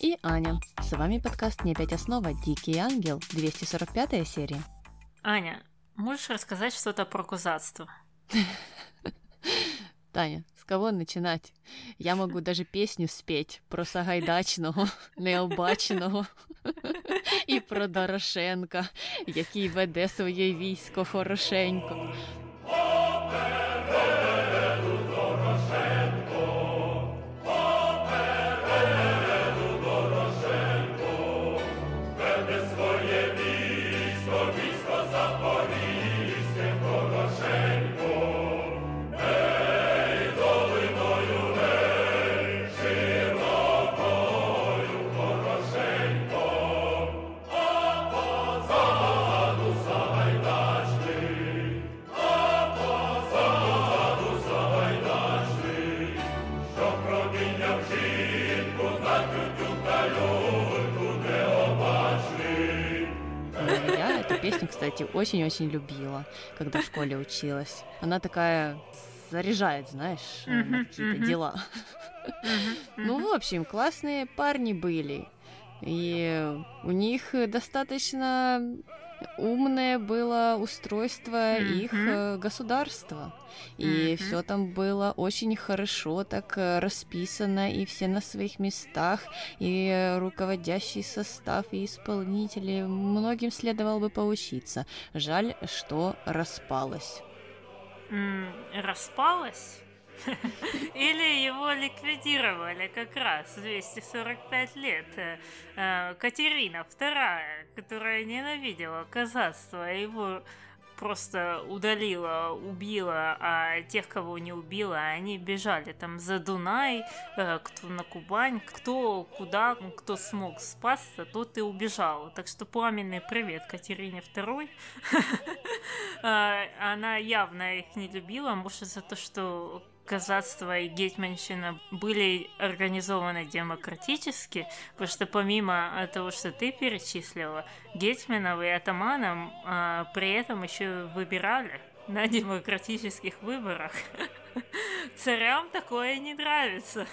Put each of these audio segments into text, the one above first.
И Аня. С вами подкаст «Не опять основа. Дикий ангел», 245 серия. Аня, можешь рассказать что-то про козацтво? Таня, с кого начинать? Я могу даже песню спеть про Сагайдачного, необачного і про Дорошенка, який веде своє військо хорошенько. Кстати, очень-очень любила, когда в школе училась. Она такая заряжает, знаешь, на какие-то дела. Ну, в общем, классные парни были. И у них достаточно умное было устройство mm-hmm. их э, государства. И mm-hmm. все там было очень хорошо так э, расписано, и все на своих местах, и руководящий состав, и исполнители. Многим следовало бы поучиться. Жаль, что распалось. Mm, распалось? Или его ликвидировали как раз 245 лет. Э, э, Катерина II, которая ненавидела казацтво, его просто удалила, убила, а тех, кого не убила, они бежали там за Дунай, э, кто на Кубань, кто куда, кто смог спасться, тот и убежал. Так что пламенный привет Катерине II. Она явно их не любила, может за то, что казацтво и гетьманщина были организованы демократически, потому что помимо того, что ты перечислила, гетьманов и атаманам а, при этом еще выбирали на демократических выборах. Царям такое не нравится.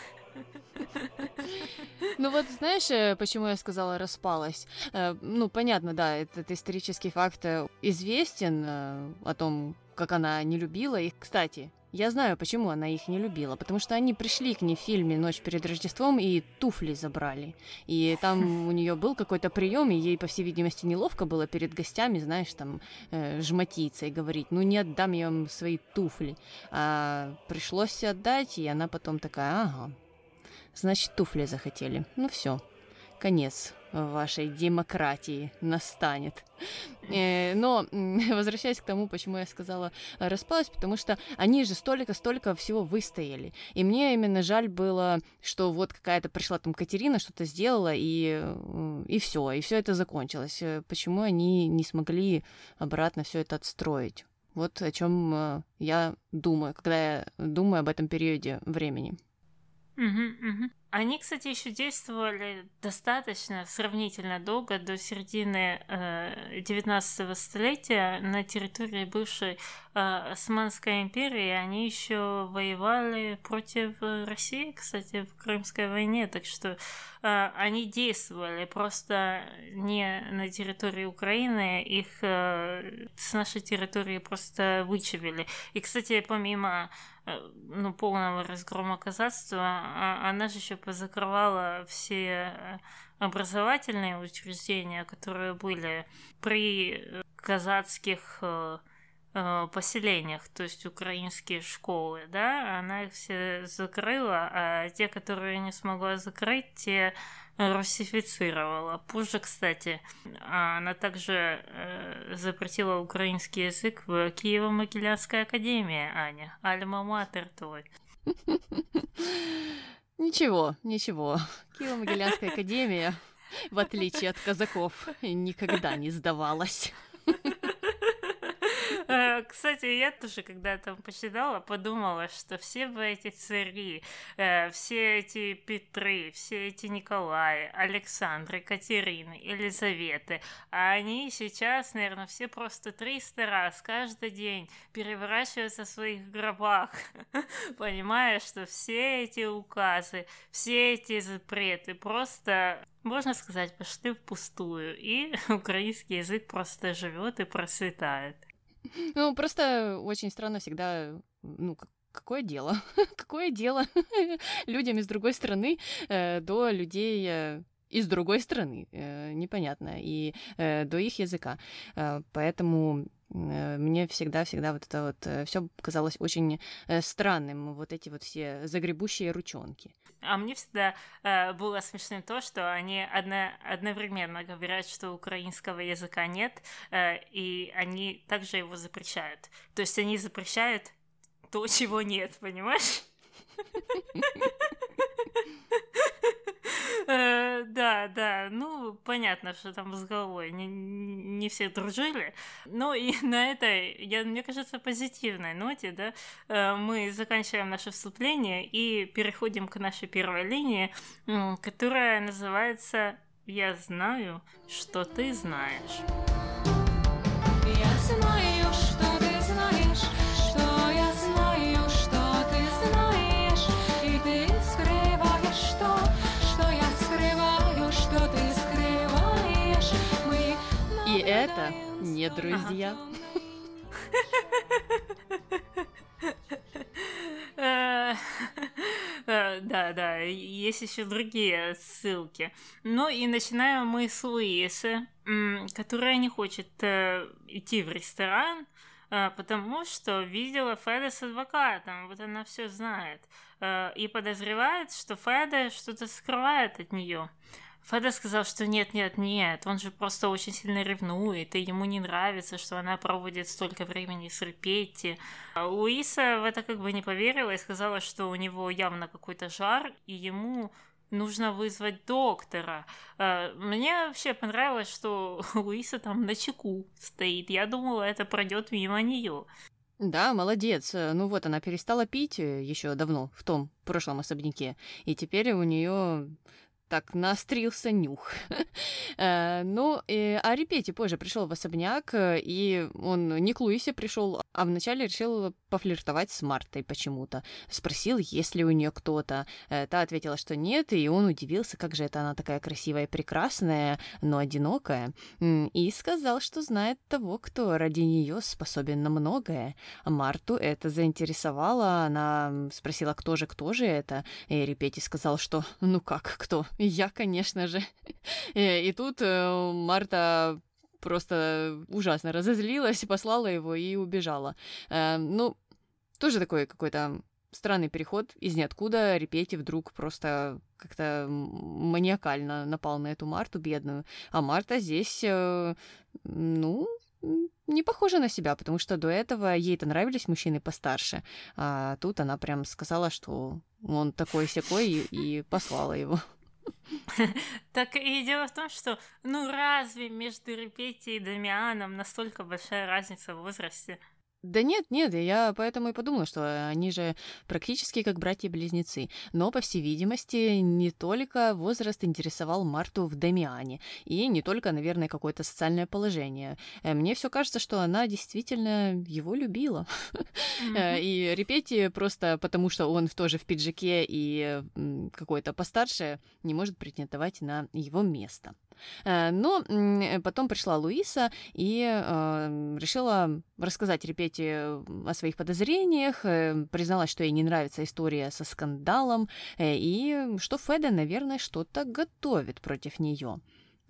Ну вот знаешь, э, почему я сказала распалась? Э, ну, понятно, да, этот исторический факт э, известен о том, как она не любила их. Кстати, я знаю, почему она их не любила, потому что они пришли к ней в фильме «Ночь перед Рождеством» и туфли забрали. И там у нее был какой-то прием, и ей, по всей видимости, неловко было перед гостями, знаешь, там, э, жмотиться и говорить, ну, не отдам я вам свои туфли. А пришлось отдать, и она потом такая, ага, значит, туфли захотели. Ну, все, конец вашей демократии настанет. Э, но возвращаясь к тому, почему я сказала распалась, потому что они же столько-столько всего выстояли. И мне именно жаль было, что вот какая-то пришла там Катерина, что-то сделала, и, и все, и все это закончилось. Э, почему они не смогли обратно все это отстроить? Вот о чем э, я думаю, когда я думаю об этом периоде времени. Угу, угу. Они, кстати, еще действовали достаточно сравнительно долго, до середины э, 19 столетия на территории бывшей э, Османской империи. Они еще воевали против России, кстати, в Крымской войне, так что э, они действовали просто не на территории Украины, их э, с нашей территории просто вычавили. И, кстати, помимо Э, ну, полного разгрома казацтва, а она же еще позакрывала все э, образовательные учреждения, которые были при э, казацких поселениях, то есть украинские школы, да, она их все закрыла, а те, которые не смогла закрыть, те русифицировала. Позже, кстати, она также э, запретила украинский язык в Киево-Могилянской академии, Аня. Альма-матер твой. Ничего, ничего. Киево-Могилянская академия, в отличие от казаков, никогда не сдавалась. Э, кстати, я тоже, когда там почитала, подумала, что все бы эти цари, э, все эти Петры, все эти Николаи, Александры, Катерины, Елизаветы, а они сейчас, наверное, все просто 300 раз каждый день переворачиваются в своих гробах, понимая, что все эти указы, все эти запреты просто можно сказать, пошли впустую, и украинский язык просто живет и процветает. Ну, просто очень странно всегда, ну, какое дело? какое дело людям из другой страны э, до людей э, из другой страны? Э, непонятно. И до их языка. Поэтому мне всегда-всегда вот это вот э, все казалось очень э, странным, вот эти вот все загребущие ручонки. А мне всегда э, было смешным то, что они одно, одновременно говорят, что украинского языка нет, э, и они также его запрещают. То есть они запрещают то, чего нет, понимаешь? Э, да, да, ну, понятно, что там с головой не, не все дружили. Ну и на этой, я, мне кажется, позитивной ноте, да, э, мы заканчиваем наше вступление и переходим к нашей первой линии, которая называется «Я знаю, что ты знаешь». Я знаю, это не друзья. Э, э, да, да, есть еще другие ссылки. Ну и начинаем мы с Луисы, которая не хочет э, идти в ресторан, потому что видела Феда с адвокатом, вот она все знает, и подозревает, что Феда что-то скрывает от нее. Феда сказал, что нет, нет, нет, он же просто очень сильно ревнует, и ему не нравится, что она проводит столько времени с Репетти. А Луиса в это как бы не поверила и сказала, что у него явно какой-то жар, и ему нужно вызвать доктора. А, мне вообще понравилось, что Луиса там на чеку стоит. Я думала, это пройдет мимо нее. Да, молодец. Ну вот, она перестала пить э, еще давно, в том прошлом особняке. И теперь у нее так наострился нюх. Э, ну, а Репети позже пришел в особняк, э, и он не к Луисе пришел, а вначале решил пофлиртовать с Мартой почему-то. Спросил, есть ли у нее кто-то. Э, та ответила, что нет, и он удивился, как же это она такая красивая и прекрасная, но одинокая. И сказал, что знает того, кто ради нее способен на многое. Марту это заинтересовало, она спросила, кто же, кто же это. И Репети сказал, что ну как, кто? Я, конечно же. Э, и тут э, Марта просто ужасно разозлилась, послала его и убежала. Э, ну, тоже такой какой-то странный переход из ниоткуда. Репети вдруг просто как-то маниакально напал на эту Марту бедную. А Марта здесь, ну, не похожа на себя, потому что до этого ей-то нравились мужчины постарше, а тут она прям сказала, что он такой секой и, и послала его. Так и дело в том, что ну разве между Репетией и Дамианом настолько большая разница в возрасте? Да нет, нет, я поэтому и подумала, что они же практически как братья-близнецы. Но, по всей видимости, не только возраст интересовал Марту в Дамиане, и не только, наверное, какое-то социальное положение. Э, мне все кажется, что она действительно его любила. Mm-hmm. И Репети просто потому, что он тоже в пиджаке и какой-то постарше, не может претендовать на его место. Э, но потом пришла Луиса и э, решила рассказать Репете о своих подозрениях, э, призналась, что ей не нравится история со скандалом, и что Феде, наверное, что-то готовит против нее.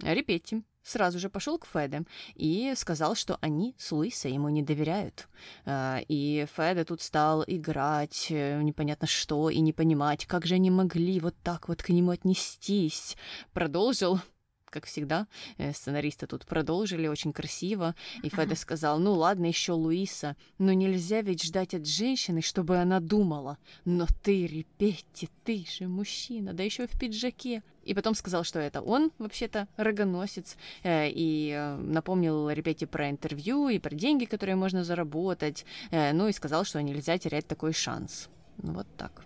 Репетти сразу же пошел к Феде и сказал, что они с Луисой ему не доверяют. И Феде тут стал играть непонятно что и не понимать, как же они могли вот так вот к нему отнестись. Продолжил как всегда, э, сценаристы тут продолжили очень красиво, и Феда сказал, ну ладно, еще Луиса, но нельзя ведь ждать от женщины, чтобы она думала, но ты, Репетти, ты же мужчина, да еще в пиджаке. И потом сказал, что это он, вообще-то, рогоносец, э, и э, напомнил Репетти про интервью и про деньги, которые можно заработать, ну и сказал, что нельзя терять такой шанс. Ну вот так.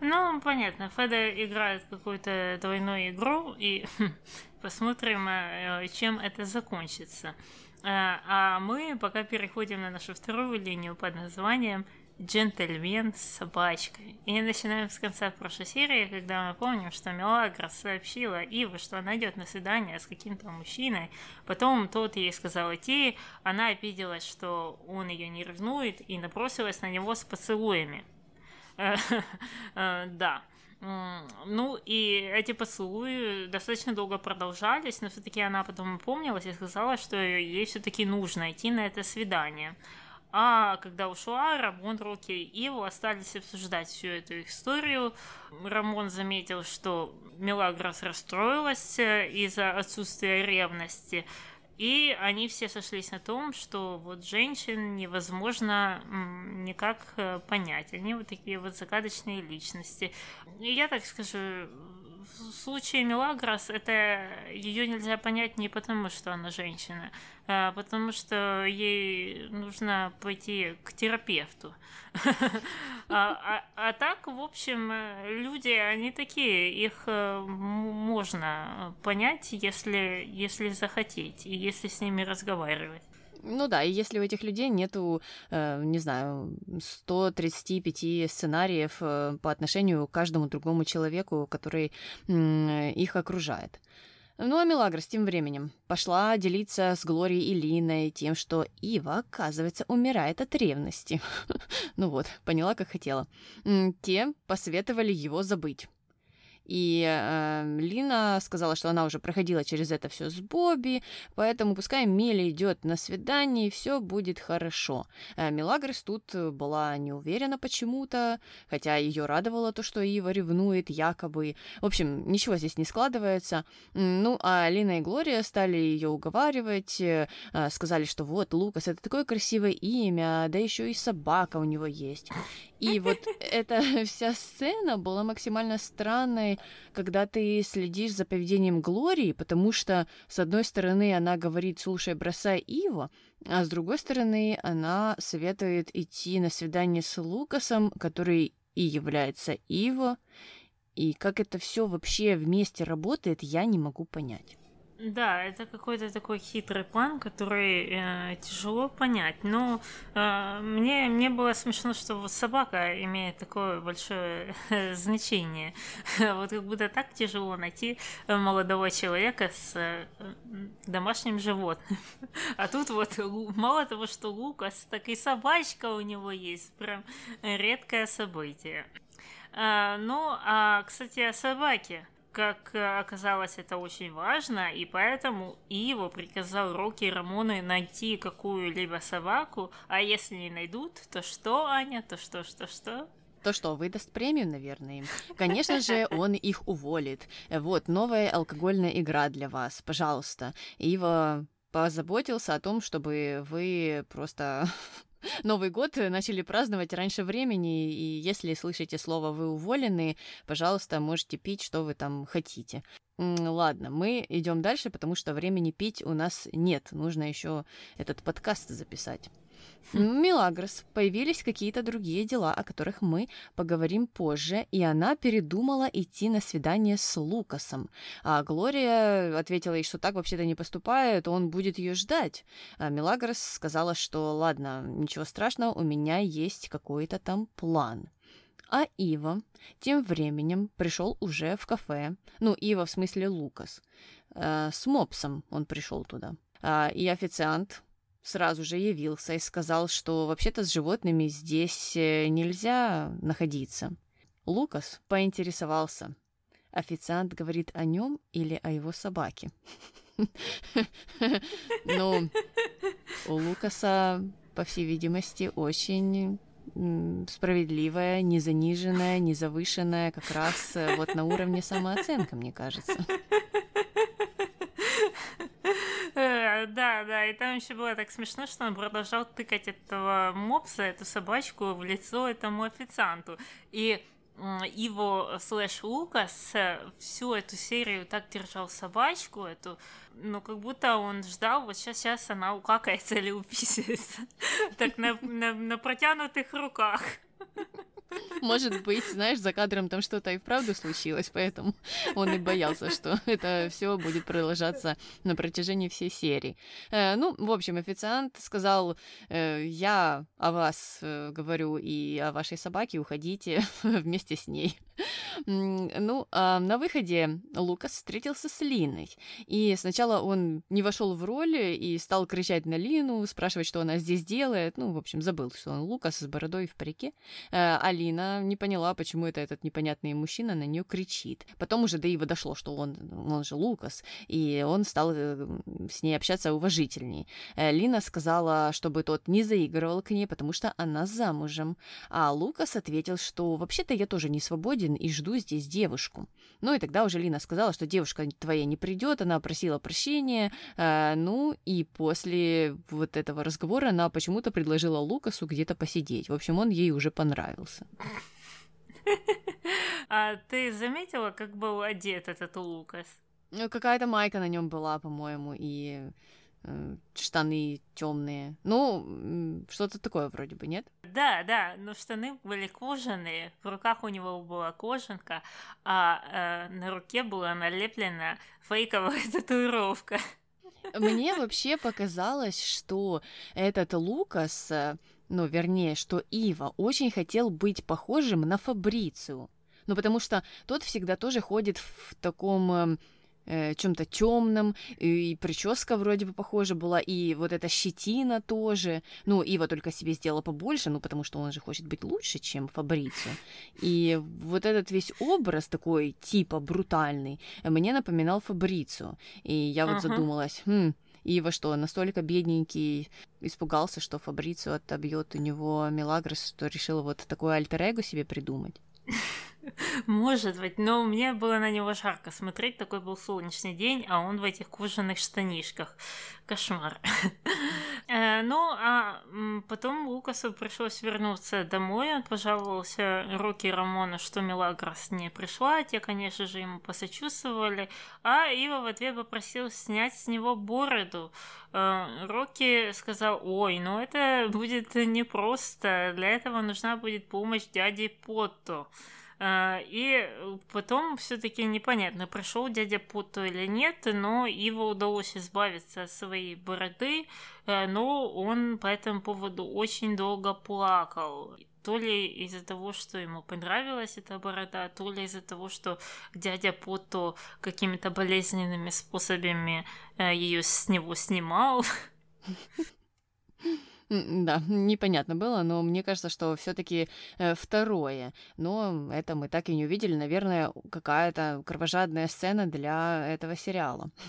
Ну, понятно, Феда играет какую-то двойную игру, и посмотрим, э, чем это закончится. Э, а мы пока переходим на нашу вторую линию под названием «Джентльмен с собачкой». И начинаем с конца прошлой серии, когда мы помним, что Мелагра сообщила Иву, что она идет на свидание с каким-то мужчиной. Потом тот ей сказал идти, она обиделась, что он ее не ревнует, и набросилась на него с поцелуями. Э, да. Ну, и эти поцелуи достаточно долго продолжались, но все-таки она потом опомнилась и сказала, что ей все-таки нужно идти на это свидание. А когда ушла, Рамон, Рокки и Иву остались обсуждать всю эту историю. Рамон заметил, что Мелагрос расстроилась э, из-за отсутствия ревности, и они все сошлись на том, что вот женщин невозможно никак э, понять. Они вот такие вот загадочные личности. И я так скажу, в случае Мелагрос это ее нельзя понять не потому, что она женщина, а потому что ей нужно пойти к терапевту. А, а, а так, в общем, люди, они такие, их э, можно понять, если, если захотеть, и если с ними разговаривать. Ну да, и если у этих людей нету, э, не знаю, 135 сценариев э, по отношению к каждому другому человеку, который э, их окружает. Ну а Мелагрос тем временем пошла делиться с Глорией и Линой тем, что Ива, оказывается, умирает от ревности. ну вот, поняла, как хотела. Те посоветовали его забыть. И э, Лина сказала, что она уже проходила через это все с Бобби, поэтому пускай Милли идет на свидание, и все будет хорошо. Э, Мелагрос тут была не уверена почему-то, хотя ее радовало то, что Ива ревнует якобы. В общем, ничего здесь не складывается. Ну, а Лина и Глория стали ее уговаривать, э, сказали, что вот, Лукас, это такое красивое имя, да еще и собака у него есть. И вот эта вся сцена была максимально странной, когда ты следишь за поведением Глории, потому что, с одной стороны, она говорит, слушай, бросай Ива, а с другой стороны, она советует идти на свидание с Лукасом, который и является Ива. И как это все вообще вместе работает, я не могу понять. Да, это какой-то такой хитрый план, который э, тяжело понять. Но э, мне, мне было смешно, что вот собака имеет такое большое э, значение. вот как будто так тяжело найти молодого человека с э, домашним животным. а тут вот мало того, что Лукас, так и собачка у него есть. Прям редкое событие. Э, ну, а, кстати, о собаке как э, оказалось, это очень важно, и поэтому Иво приказал Рокки и Рамоны найти какую-либо собаку, а если не найдут, то что, Аня, то что, что, что? То что, выдаст премию, наверное? Конечно же, он их уволит. Вот, новая алкогольная игра для вас, пожалуйста. Ива позаботился о том, чтобы вы просто Новый год начали праздновать раньше времени, и если слышите слово «вы уволены», пожалуйста, можете пить, что вы там хотите. Ладно, мы идем дальше, потому что времени пить у нас нет. Нужно еще этот подкаст записать. Милагрос, появились какие-то другие дела, о которых мы поговорим позже, и она передумала идти на свидание с Лукасом. А Глория ответила ей, что так вообще-то не поступает, он будет ее ждать. А Милагрос сказала, что ладно, ничего страшного, у меня есть какой-то там план. А Ива тем временем пришел уже в кафе. Ну, Ива в смысле Лукас. Э, с мопсом он пришел туда. А, и официант сразу же явился и сказал, что вообще-то с животными здесь э, нельзя находиться. Лукас поинтересовался. Официант говорит о нем или о его собаке? Ну, у Лукаса, по всей видимости, очень справедливая, не заниженная, не завышенная, как раз э, вот на уровне самооценка, мне кажется. Э, да, да, и там еще было так смешно, что он продолжал тыкать этого мопса, эту собачку в лицо этому официанту. И его слэш Лукас э, всю эту серию так держал собачку эту, ну, как будто он ждал, вот сейчас, сейчас она укакается или уписается. Так на, на, на протянутых руках. Может быть, знаешь, за кадром там что-то и вправду случилось, поэтому он и боялся, что это все будет продолжаться на протяжении всей серии. Э, ну, в общем, официант сказал, э, я о вас э, говорю и о вашей собаке, уходите вместе с ней. Ну, а на выходе Лукас встретился с Линой. И сначала он не вошел в роль и стал кричать на Лину, спрашивать, что она здесь делает. Ну, в общем, забыл, что он Лукас с бородой в парике. А Лина не поняла, почему это этот непонятный мужчина на нее кричит. Потом уже до Ива дошло, что он, он же Лукас, и он стал э, с ней общаться уважительней. Э, Лина сказала, чтобы тот не заигрывал к ней, потому что она замужем. А Лукас ответил, что вообще-то я тоже не свободен, свободен и жду здесь девушку. Ну и тогда уже Лина сказала, что девушка твоя не придет, она просила прощения. Э, ну и после вот этого разговора она почему-то предложила Лукасу где-то посидеть. В общем, он ей уже понравился. А ты заметила, как был одет этот Лукас? Ну, какая-то майка на нем была, по-моему, и штаны темные. Ну, что-то такое вроде бы, нет? Да, да, но штаны были кожаные, в руках у него была кожанка, а э, на руке была налеплена фейковая татуировка. Мне вообще показалось, что этот Лукас, э, ну, вернее, что Ива очень хотел быть похожим на Фабрицию. Ну, потому что тот всегда тоже ходит в таком эм, э, чем-то темным, и прическа вроде бы похожа была, и вот эта щетина тоже. Ну, Ива только себе сделала побольше, ну, потому что он же хочет быть лучше, чем Фабрицио. И вот этот весь образ такой, типа, брутальный, мне напоминал Фабрицио. И я вот uh-huh. задумалась, хм, Ива что, настолько бедненький, испугался, что Фабрицио отобьет у него Мелагрос, что решил вот такое альтер-эго себе придумать. Может быть, но мне было на него жарко смотреть, такой был солнечный день, а он в этих кожаных штанишках. Кошмар. Э, ну, а потом Лукасу пришлось вернуться домой, он пожаловался Рокки Рамону, что Мелагрос не пришла, те, конечно же, ему посочувствовали, а Ива в ответ попросил снять с него бороду. Э, Рокки сказал, ой, ну это будет непросто, для этого нужна будет помощь дяди Потто. А, и потом все-таки непонятно, пришел дядя Путу или нет, но его удалось избавиться от своей бороды, э, но он по этому поводу очень долго плакал. То ли из-за того, что ему понравилась эта борода, то ли из-за того, что дядя Пото какими-то болезненными способами э, ее с него снимал. Да, непонятно было, но мне кажется, что все-таки э, второе. Но это мы так и не увидели. Наверное, какая-то кровожадная сцена для этого сериала.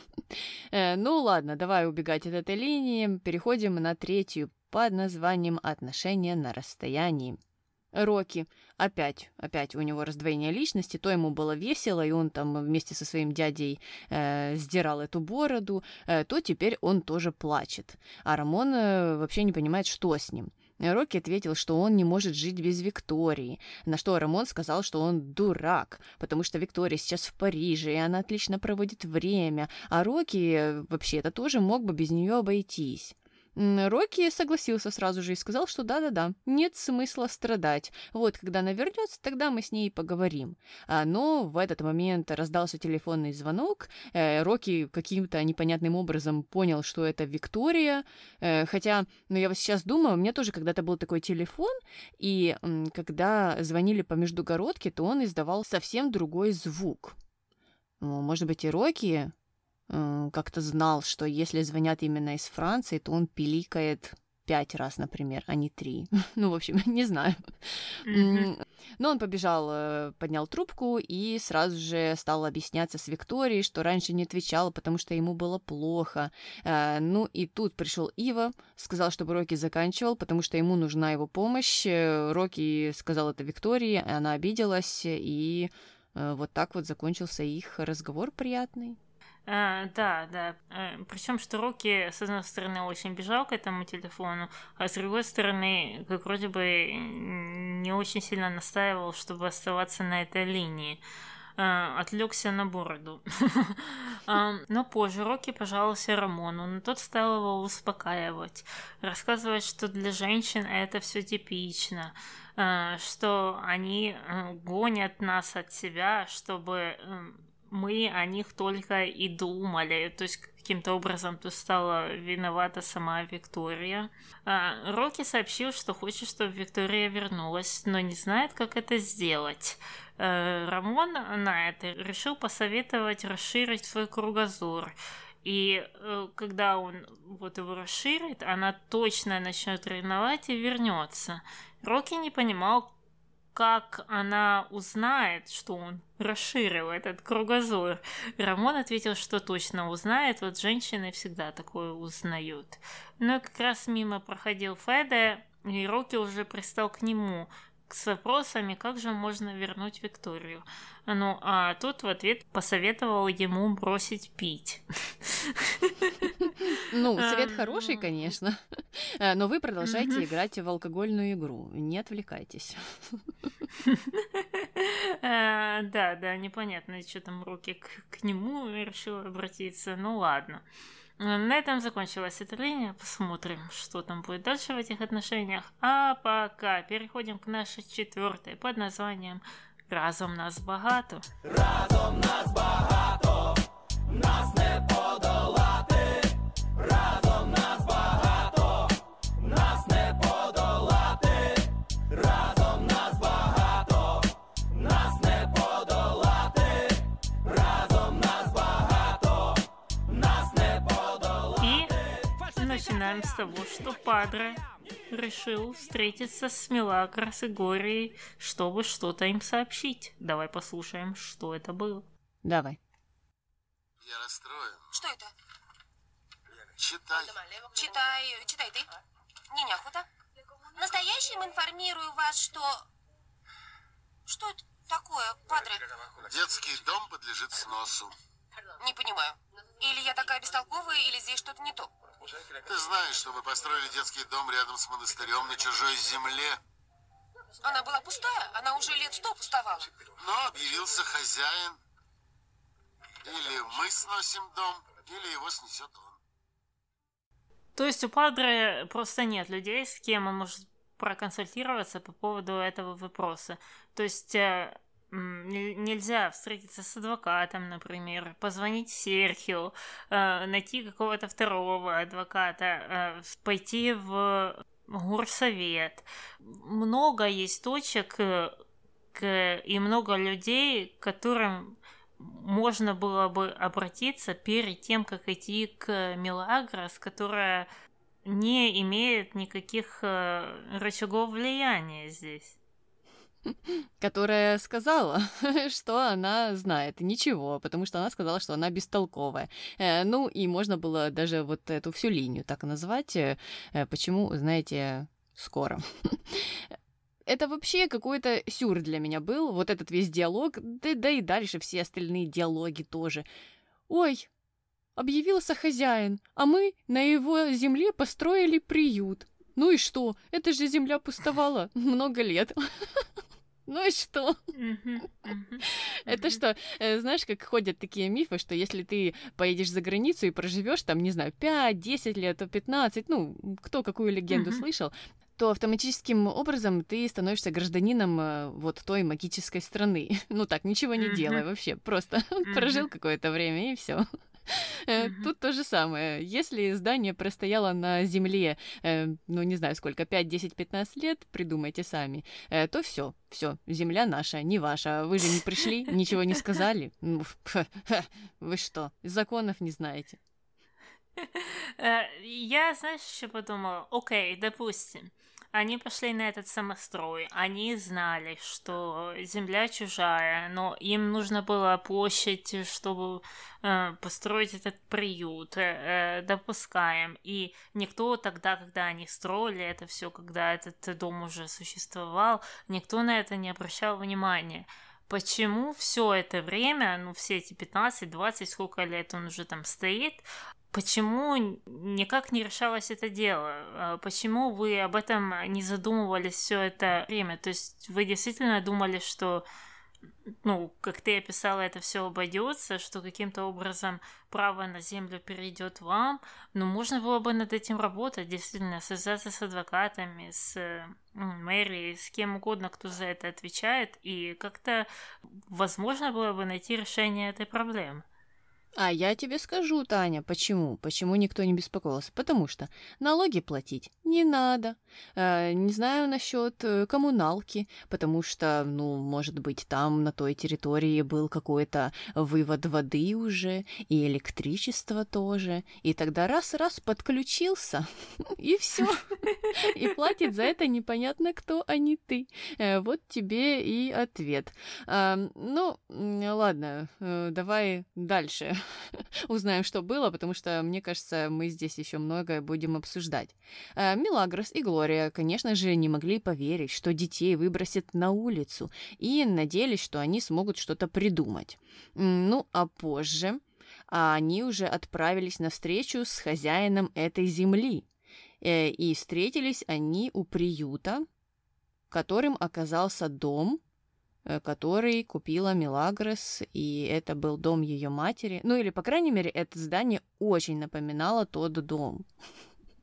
Э, ну ладно, давай убегать от этой линии. Переходим на третью под названием «Отношения на расстоянии». Рокки. Опять, опять у него раздвоение личности, то ему было весело, и он там вместе со своим дядей э, сдирал эту бороду, э, то теперь он тоже плачет. А Рамон э, вообще не понимает, что с ним. Рокки ответил, что он не может жить без Виктории, на что Рамон сказал, что он дурак, потому что Виктория сейчас в Париже, и она отлично проводит время, а Рокки э, вообще-то тоже мог бы без нее обойтись. Рокки согласился сразу же и сказал, что да-да-да, нет смысла страдать. Вот, когда она вернется, тогда мы с ней поговорим. А, но в этот момент раздался телефонный звонок. Э, Рокки каким-то непонятным образом понял, что это Виктория. Э, хотя, ну, я вот сейчас думаю, у меня тоже когда-то был такой телефон, и когда звонили по междугородке, то он издавал совсем другой звук. Может быть, и Рокки как-то знал, что если звонят именно из Франции, то он пиликает пять раз, например, а не три. ну, в общем, не знаю. Но он побежал, э, поднял трубку и сразу же стал объясняться с Викторией, что раньше не отвечал, потому что ему было плохо. Э, ну и тут пришел Ива, сказал, чтобы Рокки заканчивал, потому что ему нужна его помощь. Э, Рокки сказал это Виктории, она обиделась, и вот так вот закончился их разговор приятный. А, да, да. А, Причем, что Руки, с одной стороны, очень бежал к этому телефону, а с другой стороны, как вроде бы не очень сильно настаивал, чтобы оставаться на этой линии. А, отвлекся на бороду. Но позже Рокки пожаловался Рамону, но тот стал его успокаивать, рассказывать, что для женщин это все типично, что они э, гонят нас от себя, чтобы эм, мы о них только и думали. То есть каким-то образом тут стала виновата сама Виктория. А, Рокки сообщил, что хочет, чтобы Виктория вернулась, но не знает, как это сделать. А, Рамон на это решил посоветовать расширить свой кругозор. И э, когда он вот его расширит, она точно начнет ревновать и вернется. Рокки не понимал, как она узнает, что он расширил этот кругозор. Рамон ответил, что точно узнает, вот женщины всегда такое узнают. Но как раз мимо проходил Феда, и Рокки уже пристал к нему с вопросами, как же можно вернуть Викторию. Ну, а тот в ответ посоветовал ему бросить пить. Ну, совет хороший, конечно, э, но вы продолжаете играть в алкогольную игру. Не отвлекайтесь. Э, да, да, непонятно, что там руки к нему решил обратиться. Ну ладно. На этом закончилась эта линия. Посмотрим, что там будет дальше в этих отношениях. А пока переходим к нашей четвертой под названием Разом нас багато. Разом нас багато, нас не подолати. Начинаем с того, что Падре решил встретиться с Мелагрос и Горией, чтобы что-то им сообщить. Давай послушаем, что это было. Давай. Я расстроен. Что это? Читай. Читай, читай ты. Не неохота. Настоящим информирую вас, что... Что это такое, падре? Детский дом подлежит сносу. Не понимаю. Или я такая бестолковая, или здесь что-то не то. Ты знаешь, что мы построили детский дом рядом с монастырем на чужой земле. Она была пустая, она уже лет сто пустовала. Но объявился хозяин. Или мы сносим дом, или его снесет он. То есть у Падре просто нет людей, с кем он может проконсультироваться по поводу этого вопроса. То есть э, нельзя встретиться с адвокатом, например, позвонить Серхио, э, найти какого-то второго адвоката, э, пойти в горсовет. Много есть точек э, и много людей, к которым можно было бы обратиться перед тем, как идти к Мелагрос, которая не имеет никаких рычагов влияния здесь которая сказала, что она знает ничего, потому что она сказала, что она бестолковая. Э, ну, и можно было даже вот эту всю линию так назвать. Э, почему, знаете, скоро. Это вообще какой-то сюр для меня был, вот этот весь диалог, да, да и дальше все остальные диалоги тоже. Ой, объявился хозяин, а мы на его земле построили приют. Ну и что? Это же земля пустовала много лет. Ну и что? Это что, э, знаешь, как ходят такие мифы, что если ты поедешь за границу и проживешь там, не знаю, 5, 10 лет, 15, ну, кто какую легенду слышал, то автоматическим образом ты становишься гражданином э, вот той магической страны. Ну так, ничего не делая вообще, просто прожил какое-то время и все. Э, тут то же самое. Если здание простояло на земле, э, ну не знаю сколько, 5, 10, 15 лет, придумайте сами, э, то все, все, земля наша, не ваша. Вы же не пришли, ничего не сказали. Ну, вы что, законов не знаете? Я, знаешь, еще подумала, окей, допустим, Они пошли на этот самострой, они знали, что земля чужая, но им нужно было площадь, чтобы э, построить этот приют, э, э допускаем. И никто тогда, когда они строили это все, когда этот дом уже существовал, никто на это не обращал внимания почему все это время, ну, все эти 15, 20, сколько лет он уже там стоит, почему никак не решалось это дело? А почему вы об этом не задумывались все это время? То есть вы действительно думали, что ну, как ты описала, это все обойдется, что каким-то образом право на землю перейдет вам, но можно было бы над этим работать, действительно, связаться с адвокатами, с мэрией, с кем угодно, кто за это отвечает, и как-то возможно было бы найти решение этой проблемы. А я тебе скажу, Таня, почему? Почему никто не беспокоился? Потому что налоги платить не надо. Э, не знаю насчет э, коммуналки, потому что, ну, может быть, там на той территории был какой-то вывод воды уже, и электричество тоже. И тогда раз-раз подключился, и все. И платит за это непонятно кто, а не ты. Э, вот тебе и ответ. Ну, ладно, э, давай дальше. узнаем, что было, потому что, мне кажется, мы здесь еще многое будем обсуждать. Э, Милагрос и Глория, конечно же, не могли поверить, что детей выбросят на улицу, и надеялись, что они смогут что-то придумать. Ну, а позже а они уже отправились на встречу с хозяином этой земли. Э, и встретились они у приюта, которым оказался дом, который купила Милагрос, и это был дом ее матери. Ну или, по крайней мере, это здание очень напоминало тот дом.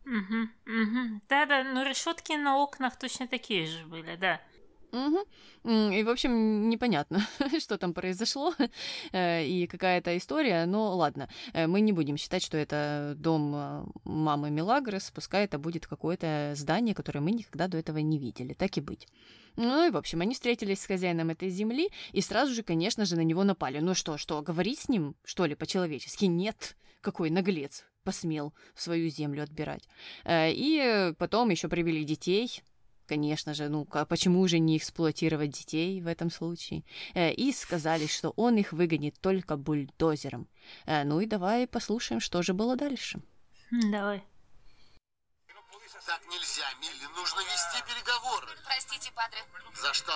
Угу, угу. Да-да, но решетки на окнах точно такие же были, да. Угу. И, в общем, непонятно, что там произошло э, и какая-то история, но ладно, э, мы не будем считать, что это дом мамы Милагрос, пускай это будет какое-то здание, которое мы никогда до этого не видели, так и быть. Ну и, в общем, они встретились с хозяином этой земли и сразу же, конечно же, на него напали. Ну что, что, говорить с ним, что ли, по-человечески? Нет. Какой наглец посмел свою землю отбирать. Э, и потом еще привели детей, конечно же, ну а почему же не эксплуатировать детей в этом случае? Э, и сказали, что он их выгонит только бульдозером. Э, ну и давай послушаем, что же было дальше. Давай. Так нельзя, Милли. Нужно вести переговоры. Простите, падре. За что?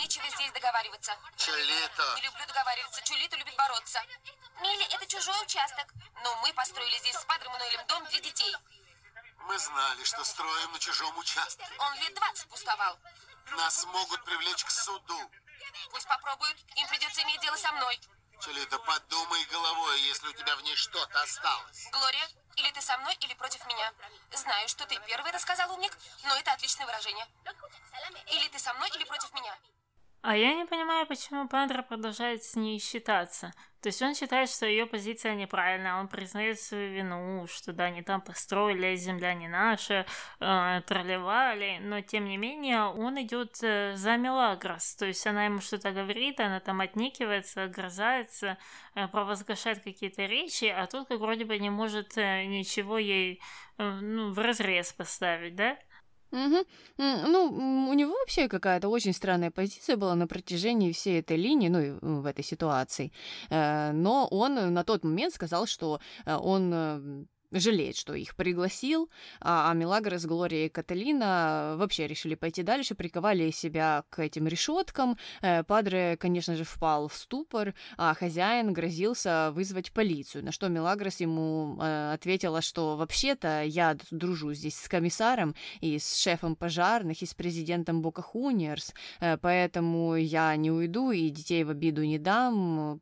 Нечего здесь договариваться. Чолито. Не люблю договариваться. Чулита любит бороться. Милли, это чужой участок. Но мы построили здесь с падре Мануэлем дом для детей. Мы знали, что строим на чужом участке. Он лет 20 пустовал. Нас могут привлечь к суду. Пусть попробуют. Им придется иметь дело со мной. Чолита, подумай головой, если у тебя в ней что-то осталось. Глория, или ты со мной, или против меня. Знаю, что ты первый рассказал умник, но это отличное выражение. Или ты со мной, или против меня. А я не понимаю, почему Пендро продолжает с ней считаться. То есть он считает, что ее позиция неправильная, он признает свою вину, что да, они там построили, земля не наша, э, тролливали, но тем не менее он идет э, за Мелагрос, то есть она ему что-то говорит, она там отникивается, огрызается, э, провозглашает какие-то речи, а тут как вроде бы не может э, ничего ей э, ну, в разрез поставить, да? Угу. Ну, у него вообще какая-то очень странная позиция была на протяжении всей этой линии, ну, в этой ситуации. Э, но он на тот момент сказал, что э, он жалеет, что их пригласил, а, а Милагрос, Глория и Каталина вообще решили пойти дальше, приковали себя к этим решеткам. Э, Падре, конечно же, впал в ступор, а хозяин грозился вызвать полицию, на что Милагрос ему э, ответила, что вообще-то я дружу здесь с комиссаром и с шефом пожарных, и с президентом Бока Хуниерс, э, поэтому я не уйду и детей в обиду не дам,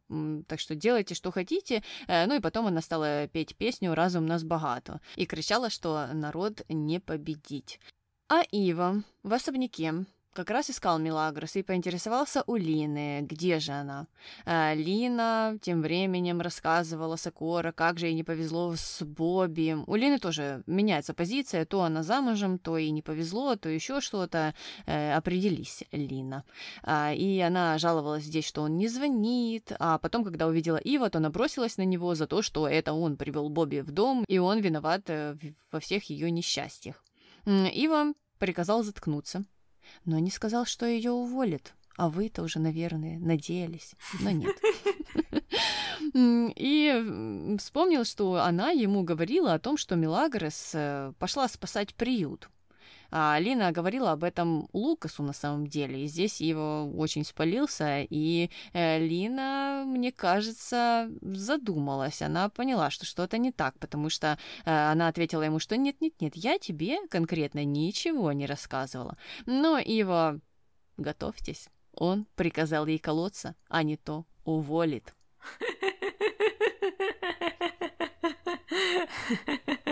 так что делайте, что хотите. Ну и потом она стала петь песню «Разум на нас багато і кричала, що народ не победить. А Ива в особняке как раз искал Милагрос и поинтересовался у Лины, где же она. А Лина тем временем рассказывала Сокора, как же ей не повезло с Бобби. У Лины тоже меняется позиция, то она замужем, то ей не повезло, то еще что-то. Э, определись, Лина. А, и она жаловалась здесь, что он не звонит, а потом, когда увидела Ива, то набросилась на него за то, что это он привел Бобби в дом, и он виноват э, во всех ее несчастьях. Ива приказал заткнуться, но не сказал, что ее уволит. А вы-то уже, наверное, надеялись, но нет. И вспомнил, что она ему говорила о том, что Мелагрос э, пошла спасать приют. А Алина говорила об этом Лукасу на самом деле, и здесь его очень спалился, и э, Лина, мне кажется, задумалась, она поняла, что что-то не так, потому что э, она ответила ему, что нет-нет-нет, я тебе конкретно ничего не рассказывала. Но его, готовьтесь, он приказал ей колоться, а не то уволит. Э,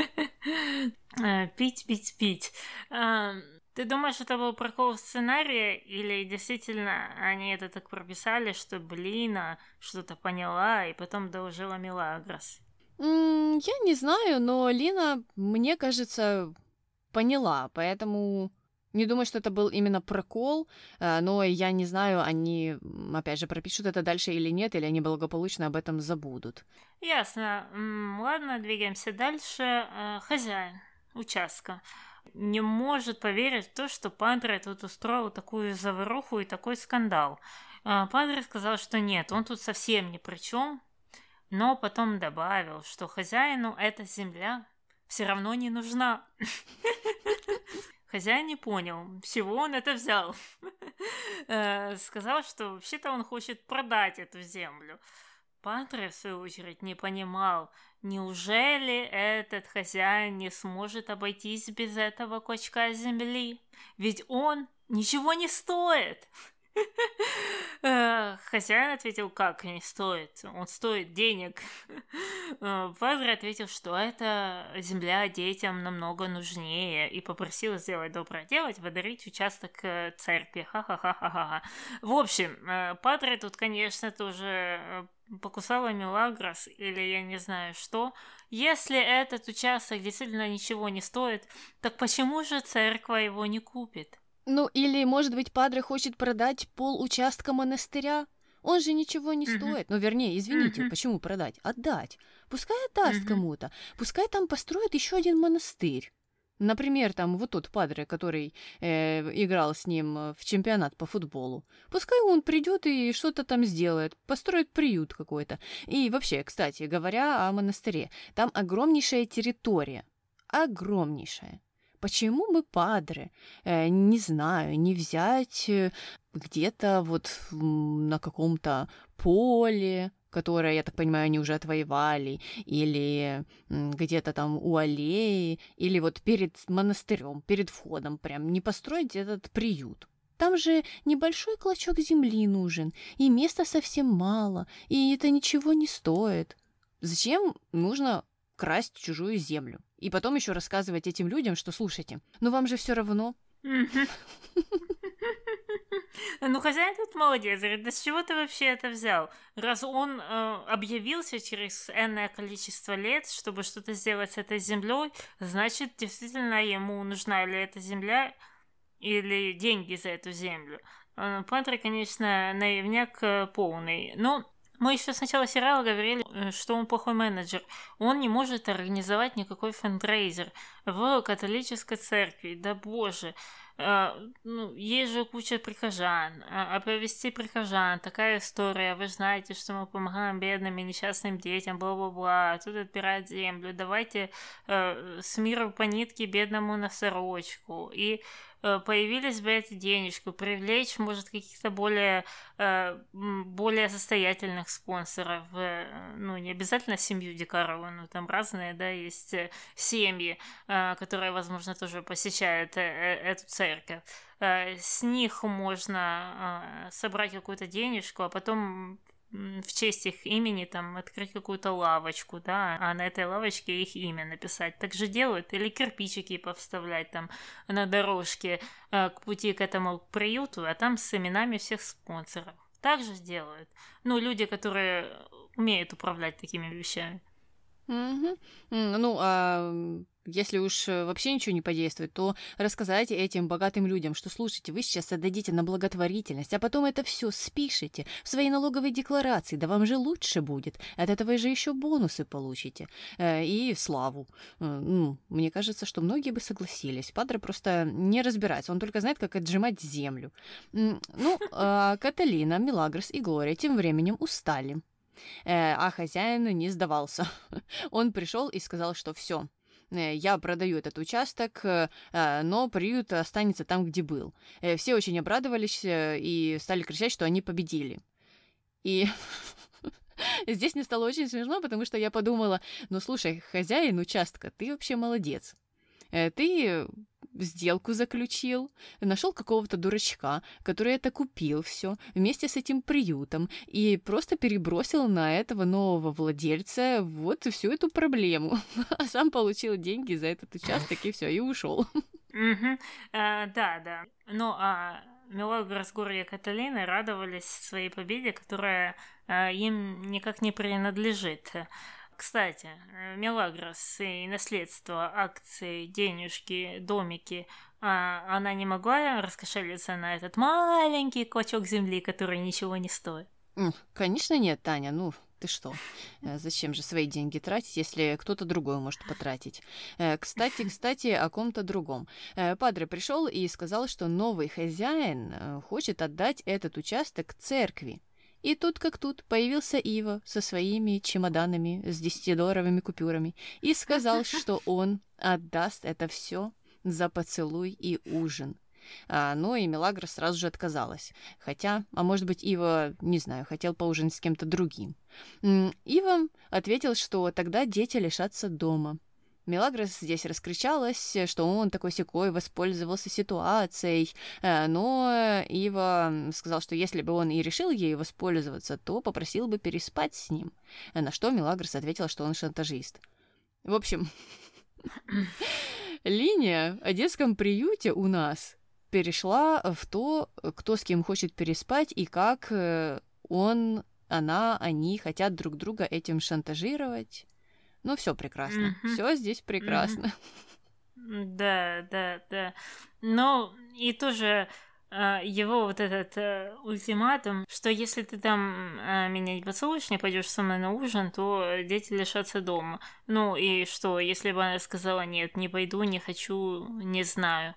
пить, пить, пить. Ты думаешь, это был прокол сценария, или действительно они это так прописали, что Блина что-то поняла и потом доложила Мелагрос? я не знаю, но Лина, мне кажется, поняла, поэтому не думаю, что это был именно прокол, э, но я не знаю, они, опять же, пропишут это дальше или нет, или они благополучно об этом забудут. Ясно. Ладно, двигаемся дальше. Э, хозяин участка не может поверить в то, что Падре тут устроил такую заваруху и такой скандал. Э, Падре сказал, что нет, он тут совсем ни при чем, но потом добавил, что хозяину эта земля все равно не нужна. Хозяин не понял, всего он это взял. Э, сказал, что вообще-то он хочет продать эту землю. Патре, в свою очередь, не понимал, неужели этот хозяин не сможет обойтись без этого клочка земли? Ведь он ничего не стоит. Хозяин ответил, как не стоит, он стоит денег. Падре ответил, что эта земля детям намного нужнее и попросил сделать доброе дело, подарить участок э, церкви. Ха-ха-ха-ха-ха. В общем, э, Падре тут, конечно, тоже э, покусала Мелагрос или я не знаю что. Если этот участок действительно ничего не стоит, так почему же церковь его не купит? Ну, или, может быть, Падре хочет продать пол участка монастыря? Он же ничего не uh-huh. стоит. Ну, вернее, извините, uh-huh. почему продать? Отдать. Пускай отдаст uh-huh. кому-то. Пускай там построят еще один монастырь. Например, там вот тот падре, который э, играл с ним в чемпионат по футболу. Пускай он придет и что-то там сделает, построит приют какой-то. И вообще, кстати, говоря о монастыре, там огромнейшая территория. Огромнейшая. Почему бы падре, э, не знаю, не взять э, где-то вот на каком-то поле, которое, я так понимаю, они уже отвоевали, или где-то там у аллеи, или вот перед монастырем, перед входом прям, не построить этот приют. Там же небольшой клочок земли нужен, и места совсем мало, и это ничего не стоит. Зачем нужно красть чужую землю? И потом еще рассказывать этим людям, что слушайте, ну вам же все равно. Ну, хозяин тут молодец. Говорит, да с чего ты вообще это взял? Раз он э, объявился через энное количество лет, чтобы что-то сделать с этой землей, значит, действительно ему нужна ли эта земля или деньги за эту землю. Э, Пантри, конечно, наивняк э, полный. Но мы еще сначала сериала говорили, э, что он плохой менеджер. Он не может организовать никакой фандрейзер в католической церкви. Да боже. А, ну, есть же куча прихожан, а, оповести прихожан, такая история, вы знаете, что мы помогаем бедным и несчастным детям, бла-бла-бла, тут отбирать землю, давайте э, с миру по нитке бедному на сорочку, и появились бы эти денежки, привлечь, может, каких-то более, э, более состоятельных спонсоров, э, ну, не обязательно семью Дикарову, но там разные, да, есть семьи, которые, возможно, тоже посещают эту церковь. С них можно собрать какую-то денежку, а потом в честь их имени там открыть какую-то лавочку, да, а на этой лавочке их имя написать. Так же делают, или кирпичики повставлять там на дорожке э, к пути к этому приюту, а там с именами всех спонсоров. Так же сделают. Ну, люди, которые умеют управлять такими вещами. Mm-hmm. Ну, а если уж э, вообще ничего не подействует, то рассказайте этим богатым людям, что слушайте, вы сейчас отдадите на благотворительность, а потом это все спишите в своей налоговой декларации, да вам же лучше будет. От этого же еще бонусы получите. Э, и славу. Ну, мне кажется, что многие бы согласились. Падре просто не разбирается, он только знает, как отжимать землю. Ну, а Каталина, Милагрос и Глория тем временем устали. А хозяин не сдавался. Он пришел и сказал, что все, Э, я продаю этот участок, э, а, но приют останется там, где был. Э, все очень обрадовались и стали кричать, что они победили. И здесь мне стало очень смешно, потому что я подумала, ну слушай, хозяин участка, ты вообще молодец. Ты сделку заключил, нашел какого-то дурачка, который это купил все вместе с этим приютом и просто перебросил на этого нового владельца вот всю эту проблему, а сам получил деньги за этот участок и все и ушел. Да, да. Ну а Мелагрос, Горья и Каталина радовались своей победе, которая а, им никак не принадлежит. Кстати, э, Мелагрос и наследство, акции, денежки, домики, а она не могла раскошелиться на этот маленький клочок земли, который ничего не стоит? Конечно нет, Таня, ну ты что? Э, зачем же свои деньги тратить, если кто-то другой может потратить? Э, кстати, кстати, о ком-то другом. Падре пришел и сказал, что новый хозяин хочет отдать этот участок церкви. И тут как тут появился Ива со своими чемоданами с десятидолларовыми купюрами и сказал, что он отдаст это все за поцелуй и ужин. А, ну и Мелагра сразу же отказалась. Хотя, а может быть, Ива, не знаю, хотел поужинать с кем-то другим. Ива ответил, что тогда дети лишатся дома. Мелагрос здесь раскричалась, что он такой секой воспользовался ситуацией, э, но Ива сказал, что если бы он и решил ей воспользоваться, то попросил бы переспать с ним, на что Мелагрос ответила, что он шантажист. В общем, линия о детском приюте у нас перешла в то, кто с кем хочет переспать и как э, он, она, они хотят друг друга этим шантажировать. Ну, все прекрасно. Mm-hmm. Все здесь прекрасно. Mm-hmm. Да, да, да. Ну, и тоже а, его вот этот э, ультиматум, что если ты там э, меня не поцелуешь, не пойдешь со мной на ужин, то дети лишатся дома. Ну и что, если бы она сказала нет, не пойду, не хочу, не знаю,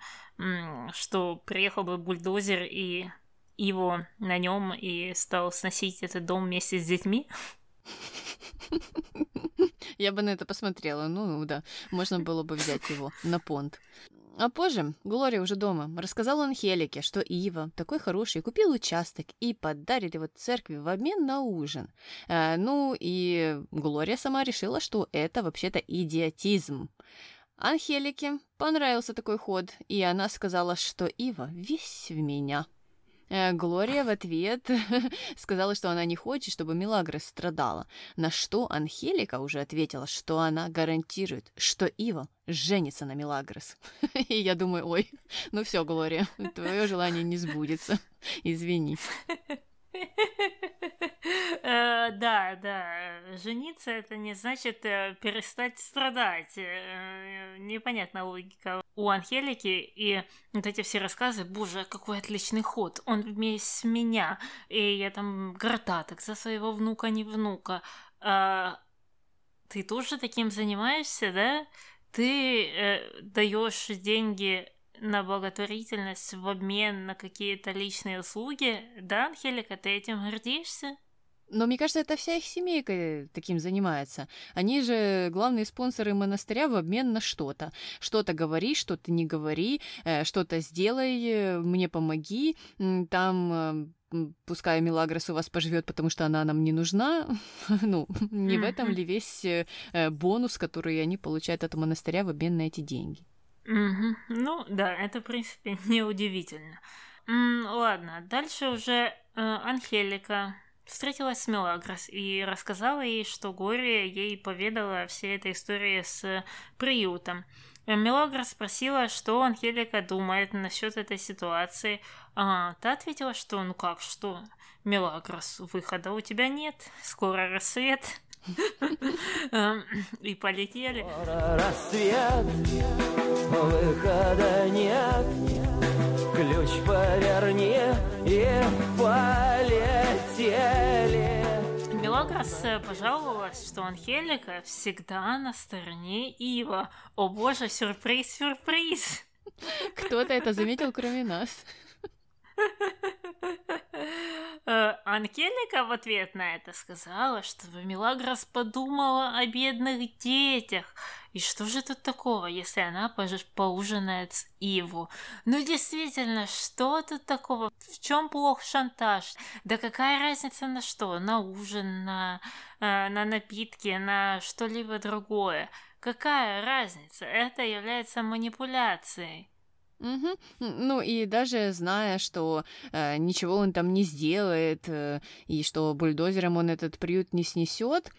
что приехал бы бульдозер и его на нем и стал сносить этот дом вместе с детьми? Я бы на это посмотрела. Ну, ну да, можно было бы взять его на понт. А позже Глория уже дома рассказала Анхелике, что Ива, такой хороший, купил участок и подарит его церкви в обмен на ужин. А, ну и Глория сама решила, что это вообще-то идиотизм. Анхелике понравился такой ход, и она сказала, что Ива весь в меня. Э, Глория в ответ сказала, что она не хочет, чтобы Милагрос страдала, на что Анхелика уже ответила, что она гарантирует, что Ива женится на Милагрос. И я думаю, ой, ну все, Глория, твое желание не сбудется. Извини. Э, да, да, жениться это не значит э, перестать страдать. Э, непонятная логика у Анхелики и вот эти все рассказы, боже, какой отличный ход, он вместе меня, и я там так за своего внука, не внука. А, ты тоже таким занимаешься, да? Ты даешь деньги на благотворительность в обмен на какие-то личные услуги, да, Анхелика, ты этим гордишься? Но мне кажется, это вся их семейка таким занимается. Они же главные спонсоры монастыря в обмен на что-то. Что-то говори, что-то не говори, э, что-то сделай, э, мне помоги. Там э, пускай Милагрос у вас поживет, потому что она нам не нужна. ну, не в этом ли весь бонус, который они получают от монастыря в обмен на эти деньги? Ну, да, это, в принципе, неудивительно. ладно, дальше уже Анхелика встретилась с Мелагрос и рассказала ей, что Горе ей поведала все этой истории с приютом. Мелагрос спросила, что Анхелика думает насчет этой ситуации. А, та ответила, что ну как, что, Мелагрос, выхода у тебя нет, скоро рассвет. Эм, и полетели. Рассвет, выхода нет, ключ поверни и полетели. Мелагрос э, пожаловалась, что Анхелика всегда на стороне Ива. О боже, сюрприз, сюрприз! Кто-то это заметил, кроме нас. Э, Анкелика в ответ на это сказала, чтобы Мелагрос подумала о бедных детях. И что же тут такого, если она поужинает с Иву? Ну действительно, что тут такого? В чем плох шантаж? Да какая разница на что? На ужин, на, э, на напитки, на что-либо другое? Какая разница? Это является манипуляцией. Угу. Ну и даже зная, что э, ничего он там не сделает, э, и что бульдозером он этот приют не снесет,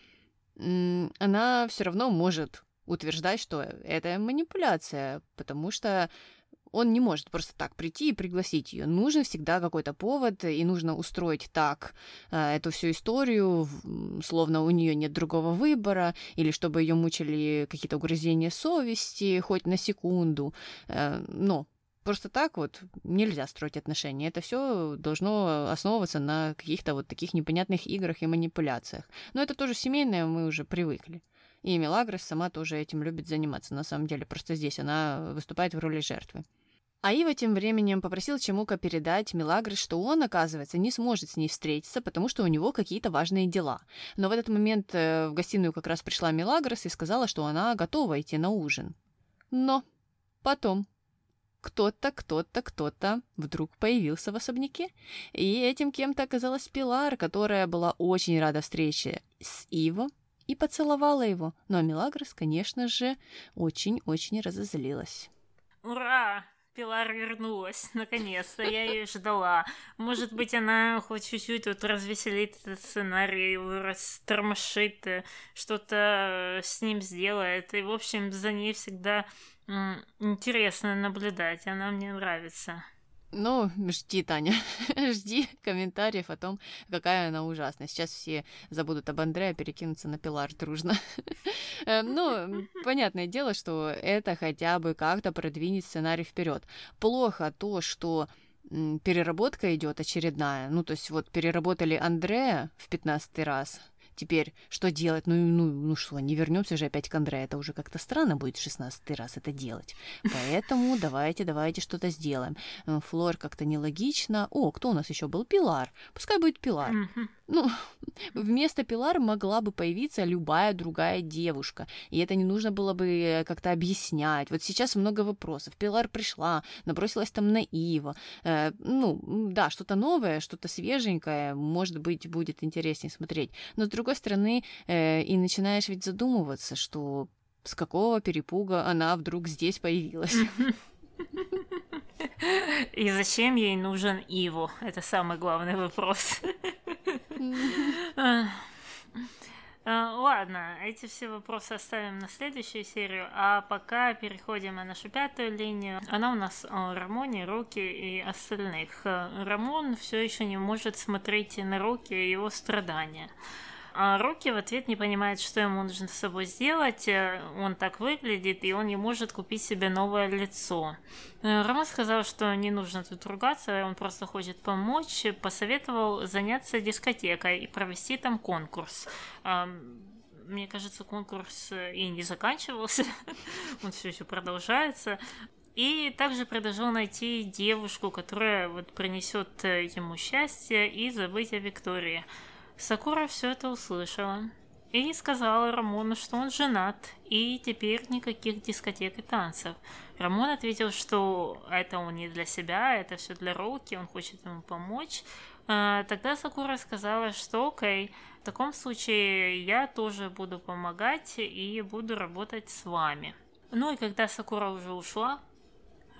э, она все равно может утверждать, что это манипуляция, потому что он не может просто так прийти и пригласить ее. Нужен всегда какой-то повод, и нужно устроить так э, эту всю историю, словно у нее нет другого выбора, или чтобы ее мучили какие-то угрызения совести, хоть на секунду. Э, но просто так вот нельзя строить отношения. Это все должно основываться на каких-то вот таких непонятных играх и манипуляциях. Но это тоже семейное, мы уже привыкли. И Мелагрос сама тоже этим любит заниматься, на самом деле. Просто здесь она выступает в роли жертвы. А Ива тем временем попросил Чемука передать Мелагрос, что он, оказывается, не сможет с ней встретиться, потому что у него какие-то важные дела. Но в этот момент э, в гостиную как раз пришла Мелагрос и сказала, что она готова идти на ужин. Но потом кто-то, кто-то, кто-то вдруг появился в особняке, и этим кем-то оказалась Пилар, которая была очень рада встрече с Иво и поцеловала его, но Мелагрос, конечно же, очень-очень разозлилась. «Ура!» Пилар вернулась, наконец-то, я ее ждала. Может быть, она хоть чуть-чуть вот развеселит этот сценарий, растормошит, э, что-то с ним сделает. И, в общем, за ней всегда интересно наблюдать, она мне нравится. Ну, жди, Таня, жди комментариев о том, какая она ужасная. Сейчас все забудут об Андре, а перекинутся на Пилар дружно. Э, ну, понятное дело, что это хотя бы как-то продвинет сценарий вперед. Плохо то, что переработка идет очередная. Ну, то есть вот переработали Андрея в пятнадцатый раз, Теперь что делать? Ну, ну, ну что, не вернемся же опять к Андре. Это уже как-то странно будет в шестнадцатый раз это делать. Поэтому давайте, давайте что-то сделаем. Э, Флор как-то нелогично. О, кто у нас еще был? Пилар. Пускай будет Пилар. Ну, вместо Пилар могла бы появиться любая другая девушка. И это не нужно было бы э, как-то объяснять. Вот сейчас много вопросов. Пилар пришла, набросилась там на Ива. Э, ну, да, что-то новое, что-то свеженькое, может быть, будет интереснее смотреть. Но с другой стороны, э, и начинаешь ведь задумываться, что с какого перепуга она вдруг здесь появилась. И зачем ей нужен Иво? Это самый главный вопрос. А, ладно, эти все вопросы оставим на следующую серию, а пока переходим на нашу пятую линию. Она у нас о Рамоне, Роки и остальных. Рамон все еще не может смотреть на Роки и его страдания. А Рокки в ответ не понимает, что ему нужно с собой сделать. Э, он так выглядит, и он не может купить себе новое лицо. Э, Рома сказал, что не нужно тут ругаться, он просто хочет помочь. Посоветовал заняться дискотекой и провести там конкурс мне кажется, конкурс э, и не заканчивался, он все еще продолжается. И также предложил найти девушку, которая вот принесет ему счастье и забыть о Виктории. Сакура все это услышала и сказала Рамону, что он женат, и теперь никаких дискотек и танцев. Рамон ответил, что это он не для себя, это все для Роуки, он хочет ему помочь. А, тогда Сакура сказала, что окей, в таком случае я тоже буду помогать и буду работать с вами. Ну и когда Сакура уже ушла,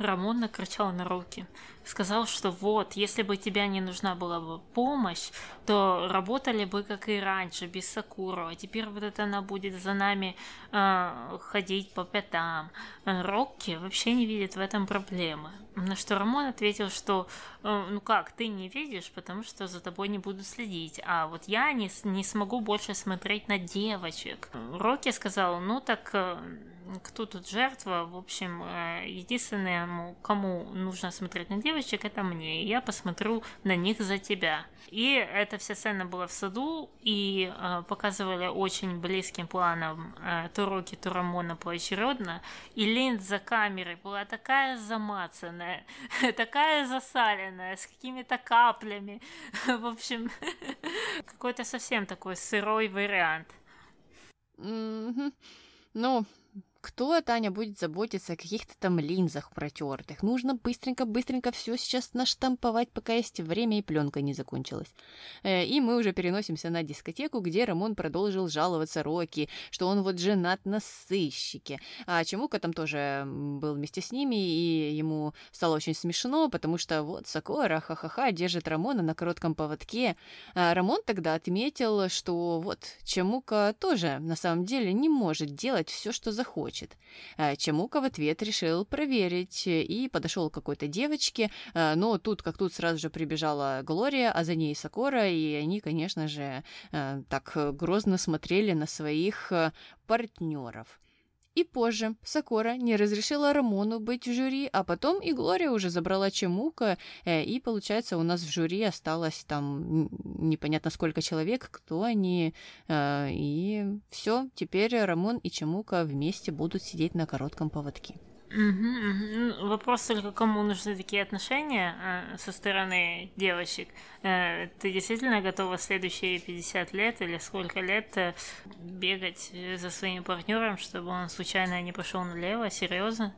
Рамон накричал на руки. Сказал, что вот, если бы тебя не нужна была бы помощь, то работали бы как и раньше, без Сакуру. А теперь вот это она будет за нами э, ходить по пятам. Рокки вообще не видит в этом проблемы. На что Рамон ответил, что э, ну как, ты не видишь, потому что за тобой не буду следить, а вот я не, не смогу больше смотреть на девочек. Рокки сказал, ну так э, кто тут жертва, в общем, э, единственное, кому нужно смотреть на девочек, это мне, и я посмотрю на них за тебя. И эта вся сцена была в саду, и э, показывали очень близким планом э, то Рокки, то Рамона поочередно, и линз за камерой была такая замацанная, такая засаленная, с какими-то каплями, в общем, какой-то совсем такой сырой вариант. Ну, кто, Таня, будет заботиться о каких-то там линзах протертых? Нужно быстренько-быстренько все сейчас наштамповать, пока есть время и пленка не закончилась. Э, и мы уже переносимся на дискотеку, где Рамон продолжил жаловаться Рокки, что он вот женат на сыщике. А Чемука там тоже был вместе с ними, и ему стало очень смешно, потому что вот Сакора, ха-ха-ха, держит Рамона на коротком поводке. А Рамон тогда отметил, что вот Чемука тоже на самом деле не может делать все, что захочет хочет. А Чамука в ответ решил проверить и подошел к какой-то девочке, а, но тут как тут сразу же прибежала Глория, а за ней Сокора, и они, конечно же, так грозно смотрели на своих партнеров. И позже Сакора не разрешила Рамону быть в жюри, а потом и Глория уже забрала Чемука, э, и получается у нас в жюри осталось там непонятно сколько человек, кто они, э, и все, теперь Рамон и Чемука вместе будут сидеть на коротком поводке. Угу, угу. Вопрос только, кому нужны такие отношения э, со стороны девочек. Э, ты действительно готова следующие 50 лет или сколько лет э, бегать за своим партнером, чтобы он случайно не пошел налево? Серьезно?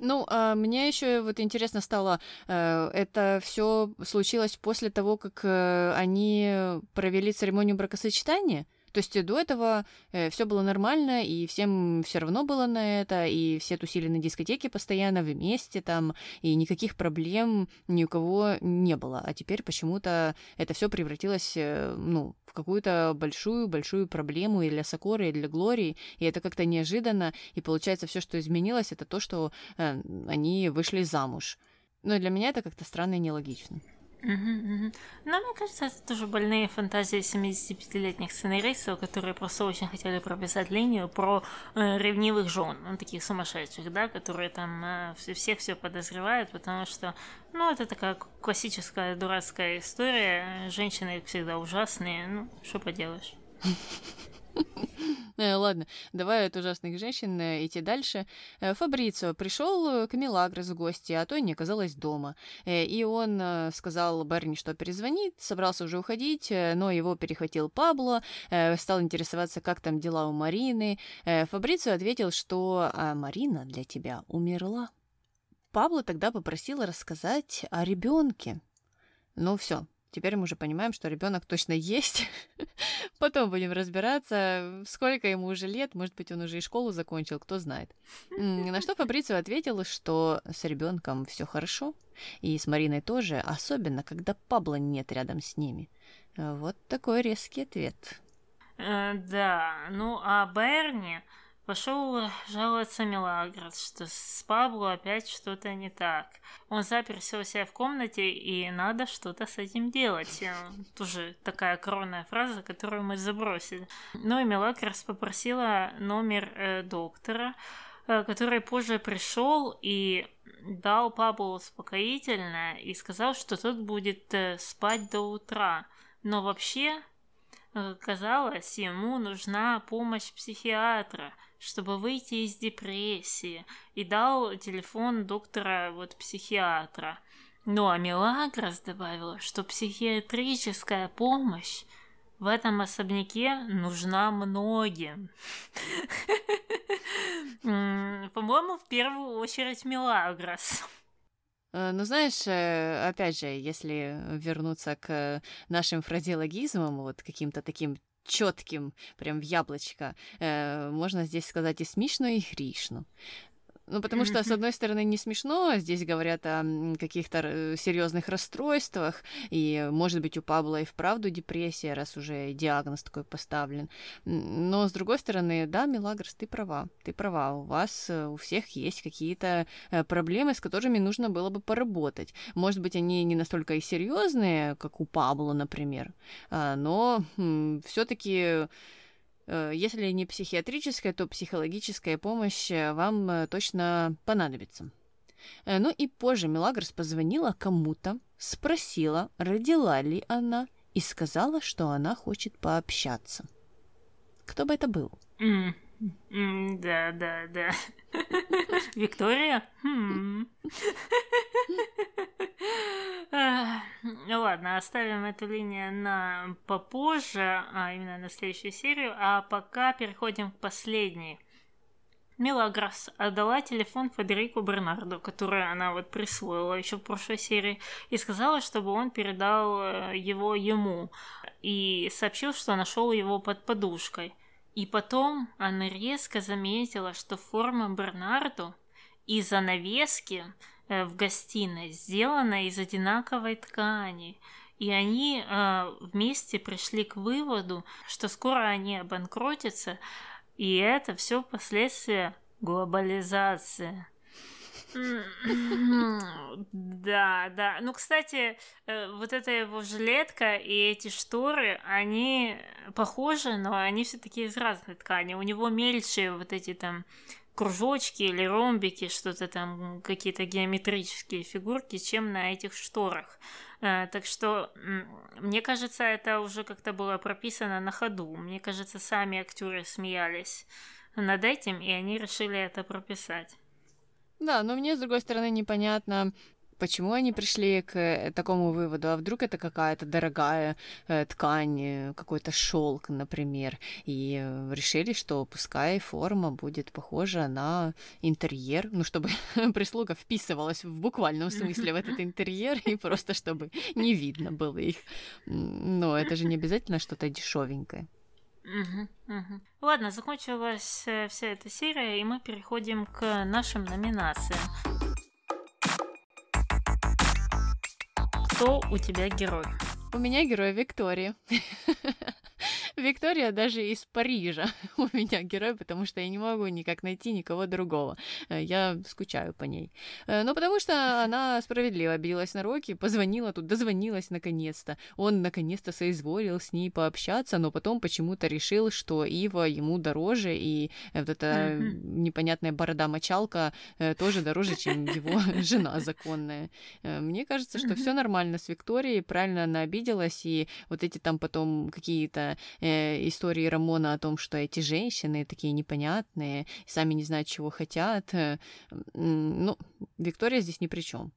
Ну, а мне еще вот интересно стало, э, это все случилось после того, как э, они провели церемонию бракосочетания? То есть до этого э, все было нормально, и всем все равно было на это, и все тусили на дискотеке постоянно вместе там, и никаких проблем ни у кого не было. А теперь почему-то это все превратилось, э, ну, в какую-то большую-большую проблему и для Сокоры, и для Глории, и это как-то неожиданно, и получается все, что изменилось, это то, что э, они вышли замуж. Но для меня это как-то странно и нелогично. Угу, угу. Но мне кажется, это тоже больные фантазии 75-летних сценаристов, которые просто очень хотели прописать линию про э, ревнивых жен, ну, таких сумасшедших, да, которые там э, всех все подозревают, потому что, ну, это такая классическая дурацкая история. Женщины всегда ужасные, ну, что поделаешь. Э, ладно, давай от ужасных женщин э, идти дальше. Э, Фабрицио пришел к Милагрос в гости, а той не оказалось дома. И он сказал Берни, что перезвонит, собрался уже уходить, но его перехватил Пабло, стал интересоваться, как там дела у Марины. Фабрицио ответил, что «А Марина для тебя умерла. Пабло тогда попросил рассказать о ребенке. Ну все, Теперь мы уже понимаем, что ребенок точно есть. Потом будем разбираться, сколько ему уже лет. Может быть, он уже и школу закончил, кто знает. На что Фабрицио ответил, что с ребенком все хорошо. И с Мариной тоже, особенно когда Пабло нет рядом с ними. Вот такой резкий ответ. Э, да, ну а Берни Пошел жаловаться Мелагрос, что с Пабло опять что-то не так. Он заперся у себя в комнате, и надо что-то с этим делать. Тоже такая коронная фраза, которую мы забросили. Ну и Мелагрос попросила номер э, доктора, э, который позже пришел и дал Пабло успокоительное и сказал, что тот будет э, спать до утра. Но вообще, э, казалось, ему нужна помощь психиатра – чтобы выйти из депрессии, и дал телефон доктора вот психиатра. Ну а Мелагрос добавила, что психиатрическая помощь в этом особняке нужна многим. По-моему, в первую очередь Мелагрос. Э, ну, знаешь, э, опять же, если вернуться к нашим фразеологизмам, вот каким-то таким четким, прям в яблочко. Э, можно здесь сказать и смешно, и гришно. Ну, потому что, с одной стороны, не смешно, здесь говорят о каких-то э, серьезных расстройствах, и, может быть, у Павла и вправду депрессия, раз уже диагноз такой поставлен. Но, с другой стороны, да, Милагрос, ты права, ты права, у вас э, у всех есть какие-то э, проблемы, с которыми нужно было бы поработать. Может быть, они не настолько и серьезные, как у Павла, например, а, но все-таки Э, если не психиатрическая, то психологическая помощь э, вам э, точно понадобится. Ну и позже Мелагрос позвонила кому-то, спросила, родила ли она, и сказала, что она хочет пообщаться. Кто бы это был? Да, да, да. Виктория? Ну ладно, оставим эту линию на попозже, а именно на следующую серию, а пока переходим к последней. Мелагрос отдала телефон Федерику Бернарду, который она вот присвоила еще в прошлой серии, и сказала, чтобы он передал э, его ему, и сообщил, что нашел его под подушкой. И потом она резко заметила, что форма Бернарду и занавески в гостиной, сделана из одинаковой ткани. И они э, вместе пришли к выводу, что скоро они обанкротятся, и это все последствия глобализации. Да, да. Ну, кстати, э, вот эта его жилетка и эти шторы, они похожи, но они все-таки из разной ткани. У него мельче вот эти там кружочки или ромбики, что-то там, какие-то геометрические фигурки, чем на этих шторах. Э, так что, мне кажется, это уже как-то было прописано на ходу. Мне кажется, сами актеры смеялись над этим, и они решили это прописать. Да, но мне, с другой стороны, непонятно, Почему они пришли к э, такому выводу? А вдруг это какая-то дорогая э, ткань, э, какой-то шелк, например, и решили, что пускай форма будет похожа на интерьер, ну, чтобы прислуга вписывалась в буквальном смысле в этот интерьер, и просто чтобы не видно было их. Но это же не обязательно что-то дешевенькое. Угу, угу. Ладно, закончилась вся эта серия, и мы переходим к нашим номинациям. Кто у тебя герой? У меня герой Виктория. Виктория даже из Парижа у меня герой, потому что я не могу никак найти никого другого. Э, я скучаю по ней. Э, ну, потому что она справедливо обиделась на Рокки, позвонила тут, дозвонилась наконец-то. Он наконец-то соизволил с ней пообщаться, но потом почему-то решил, что Ива ему дороже, и вот эта непонятная борода-мочалка э, тоже дороже, чем его жена законная. Мне кажется, что все нормально с Викторией, правильно она обиделась, и вот эти там потом какие-то э, истории Рамона о том, что эти женщины такие непонятные, сами не знают, чего хотят. Э, ну, Виктория здесь ни при чем.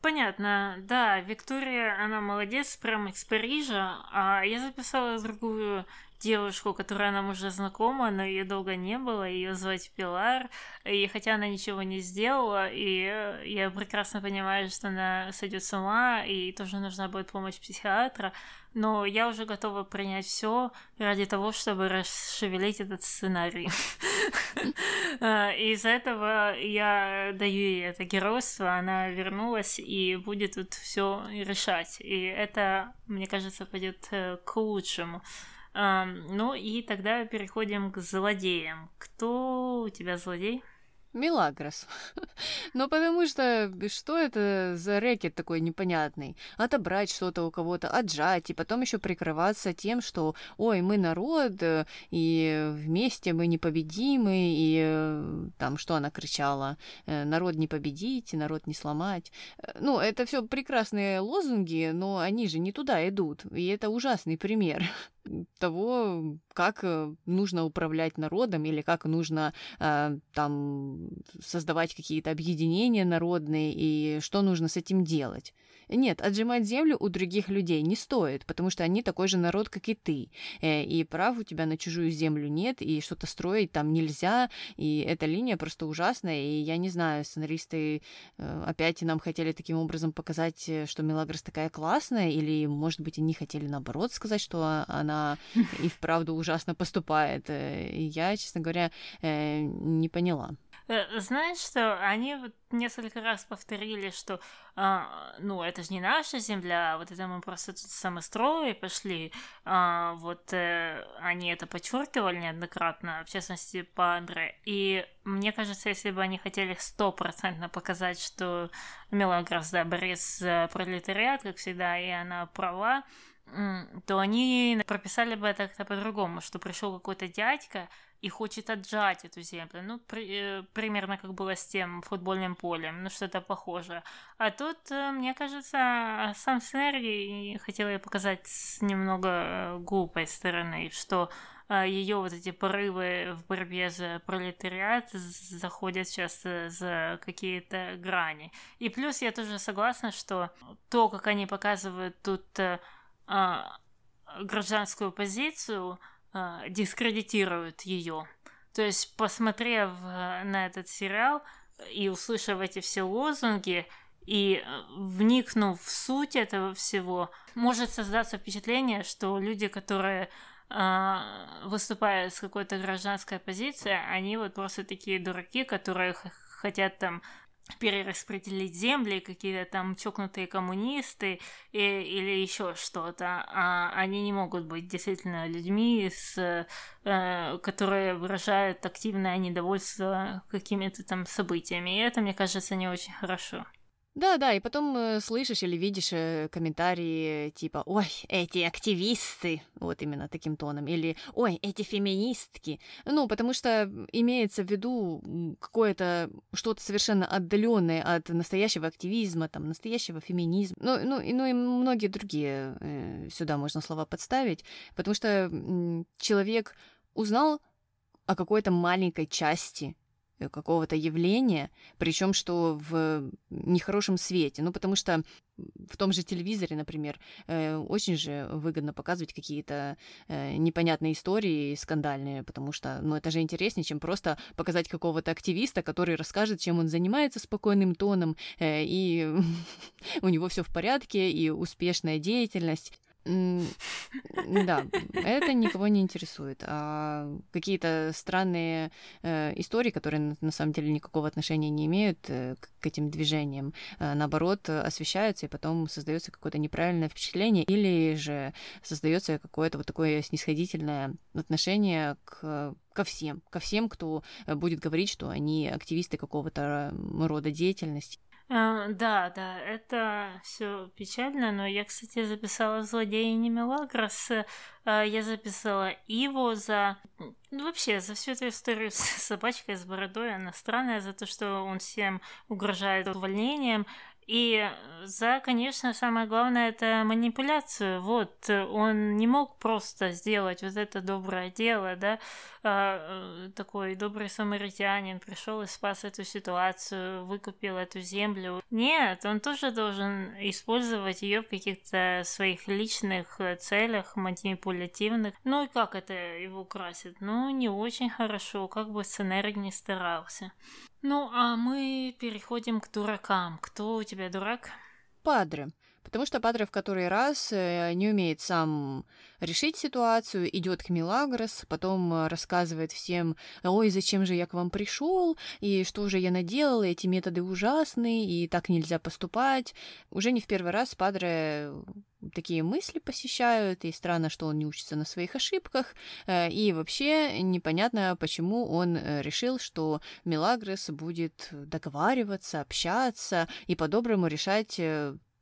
Понятно, да, Виктория, она молодец, прямо из Парижа, а я записала другую девушку, которая нам уже знакома, но ее долго не было, ее звать Пилар, и хотя она ничего не сделала, и я прекрасно понимаю, что она сойдет с ума, и тоже нужна будет помощь психиатра, но я уже готова принять все ради того, чтобы расшевелить этот сценарий. Из-за этого я даю ей это геройство, она вернулась и будет тут все решать. И это, мне кажется, пойдет э, к лучшему. Ну и тогда переходим к злодеям. Кто у тебя злодей? Милагрос. ну, потому что что это за рэкет такой непонятный? Отобрать что-то у кого-то, отжать, и потом еще прикрываться тем, что, ой, мы народ, э, и вместе мы непобедимы, и э, там, что она кричала, э, народ не победить, народ не сломать. Ну, это все прекрасные лозунги, но они же не туда идут, и это ужасный пример того, как э, нужно управлять народом или как нужно э, там создавать какие-то объединения народные и что нужно с этим делать. Нет, отжимать землю у других людей не стоит, потому что они такой же народ, как и ты. Э, и прав у тебя на чужую землю нет, и что-то строить там нельзя, и эта линия просто ужасная, и я не знаю, сценаристы опять нам хотели таким образом показать, что Мелагрос такая классная, или, может быть, они хотели наоборот сказать, что она и вправду ужасно поступает. Я, честно говоря, не поняла. Э, знаешь что, они вот несколько раз повторили, что а, ну, это же не наша земля, вот это мы просто тут самострои пошли. А, вот э, они это подчеркивали неоднократно, в частности, по Андре. И мне кажется, если бы они хотели стопроцентно показать, что Мелагрос, да, борец пролетариат, как всегда, и она права, то они прописали бы это как-то по-другому, что пришел какой-то дядька, и хочет отжать эту землю. Ну, при, э, примерно как было с тем футбольным полем, ну, что-то похожее. А тут, э, мне кажется, сам сценарий хотел ей показать с немного э, глупой стороны, что ее вот эти порывы в борьбе за пролетариат заходят часто за какие-то грани. И плюс я тоже согласна, что то, как они показывают тут гражданскую позицию, э, дискредитируют ее. То есть, посмотрев э, на этот сериал и услышав эти все лозунги, и э, вникнув в суть этого всего, может создаться впечатление, что люди, которые э, выступают с какой-то гражданской позицией, они вот просто такие дураки, которые хотят там перераспределить земли, какие-то там чокнутые коммунисты и, или еще что-то, а они не могут быть действительно людьми, с, э, которые выражают активное недовольство какими-то там событиями. И это, мне кажется, не очень хорошо. Да-да, и потом э, слышишь или видишь э, комментарии типа «Ой, эти активисты», вот именно таким тоном, или «Ой, эти феминистки». Ну, потому что имеется в виду какое-то что-то совершенно отдаленное от настоящего активизма, там, настоящего феминизма. Ну, ну, и, ну и многие другие э, сюда можно слова подставить, потому что человек узнал о какой-то маленькой части какого-то явления, причем что в нехорошем свете. Ну, потому что в том же телевизоре, например, э, очень же выгодно показывать какие-то э, непонятные истории скандальные, потому что, ну, это же интереснее, чем просто показать какого-то активиста, который расскажет, чем он занимается спокойным тоном, и у него все в порядке, и успешная деятельность. Да, это никого не интересует. А какие-то странные э, истории, которые на самом деле никакого отношения не имеют э, к этим движениям, э, наоборот, освещаются, и потом создается какое-то неправильное впечатление, или же создается какое-то вот такое снисходительное отношение к ко всем, ко всем, кто будет говорить, что они активисты какого-то рода деятельности. А, да, да, это все печально, но я, кстати, записала злодея не Мелагрос, а, я записала Иво за... Ну, вообще, за всю эту историю с собачкой с бородой, она странная, за то, что он всем угрожает увольнением, и за, конечно, самое главное это манипуляцию. Вот, он не мог просто сделать вот это доброе дело, да, а, э, такой добрый самаритянин пришел и спас эту ситуацию, выкупил эту землю. Нет, он тоже должен использовать ее в каких-то своих личных э, целях, манипулятивных. Ну и как это его красит? Ну, не очень хорошо, как бы сценарий не старался. Ну, а мы переходим к дуракам. Кто у тебя дурак? Падре. Потому что Падре в который раз э, не умеет сам решить ситуацию, идет к Милагрос, потом э, рассказывает всем, ой, зачем же я к вам пришел, и что же я наделал, эти методы ужасные, и так нельзя поступать. Уже не в первый раз Падре такие мысли посещают, и странно, что он не учится на своих ошибках, э, и вообще непонятно, почему он решил, что Милагрос будет договариваться, общаться и по-доброму решать